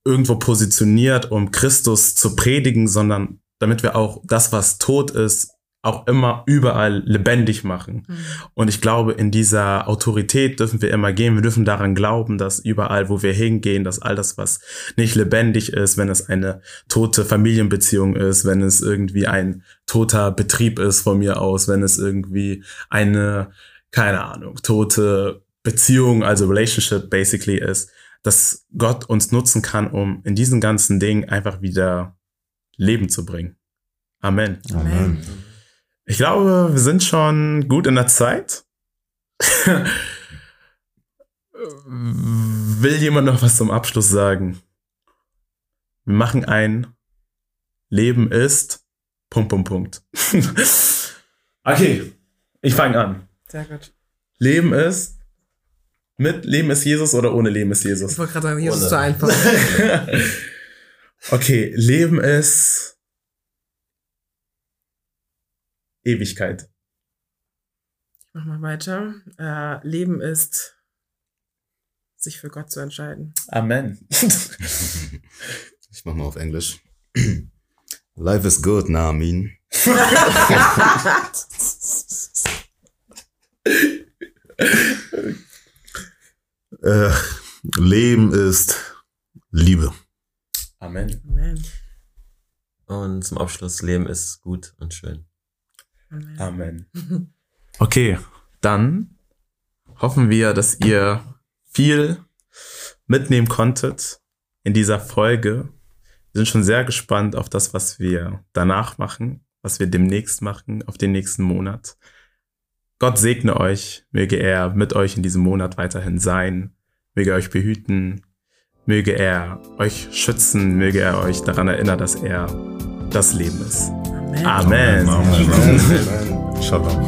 irgendwo positioniert, um Christus zu predigen, sondern damit wir auch das, was tot ist, auch immer überall lebendig machen. Mhm. Und ich glaube, in dieser Autorität dürfen wir immer gehen. Wir dürfen daran glauben, dass überall, wo wir hingehen, dass all das, was nicht lebendig ist, wenn es eine tote Familienbeziehung ist, wenn es irgendwie ein toter Betrieb ist von mir aus, wenn es irgendwie eine, keine Ahnung, tote Beziehung, also Relationship basically ist, dass Gott uns nutzen kann, um in diesen ganzen Dingen einfach wieder Leben zu bringen. Amen. Amen. Ich glaube, wir sind schon gut in der Zeit. Will jemand noch was zum Abschluss sagen? Wir machen ein Leben ist Punkt, Punkt, Punkt. okay, ich fange an. Sehr gut. Leben ist mit Leben ist Jesus oder ohne Leben ist Jesus? Ich wollte gerade sagen, Jesus ist zu einfach. okay, Leben ist Ewigkeit. Ich mach mal weiter. Äh, Leben ist sich für Gott zu entscheiden. Amen. ich mach mal auf Englisch. Life is good, na, mean. Äh, Leben ist Liebe. Amen. Amen. Und zum Abschluss, Leben ist gut und schön. Amen. Amen. Okay, dann hoffen wir, dass ihr viel mitnehmen konntet in dieser Folge. Wir sind schon sehr gespannt auf das, was wir danach machen, was wir demnächst machen, auf den nächsten Monat. Gott segne euch, möge er mit euch in diesem Monat weiterhin sein, möge er euch behüten, möge er euch schützen, möge er euch daran erinnern, dass er das Leben ist. Né? Amém. Amém. Shalom.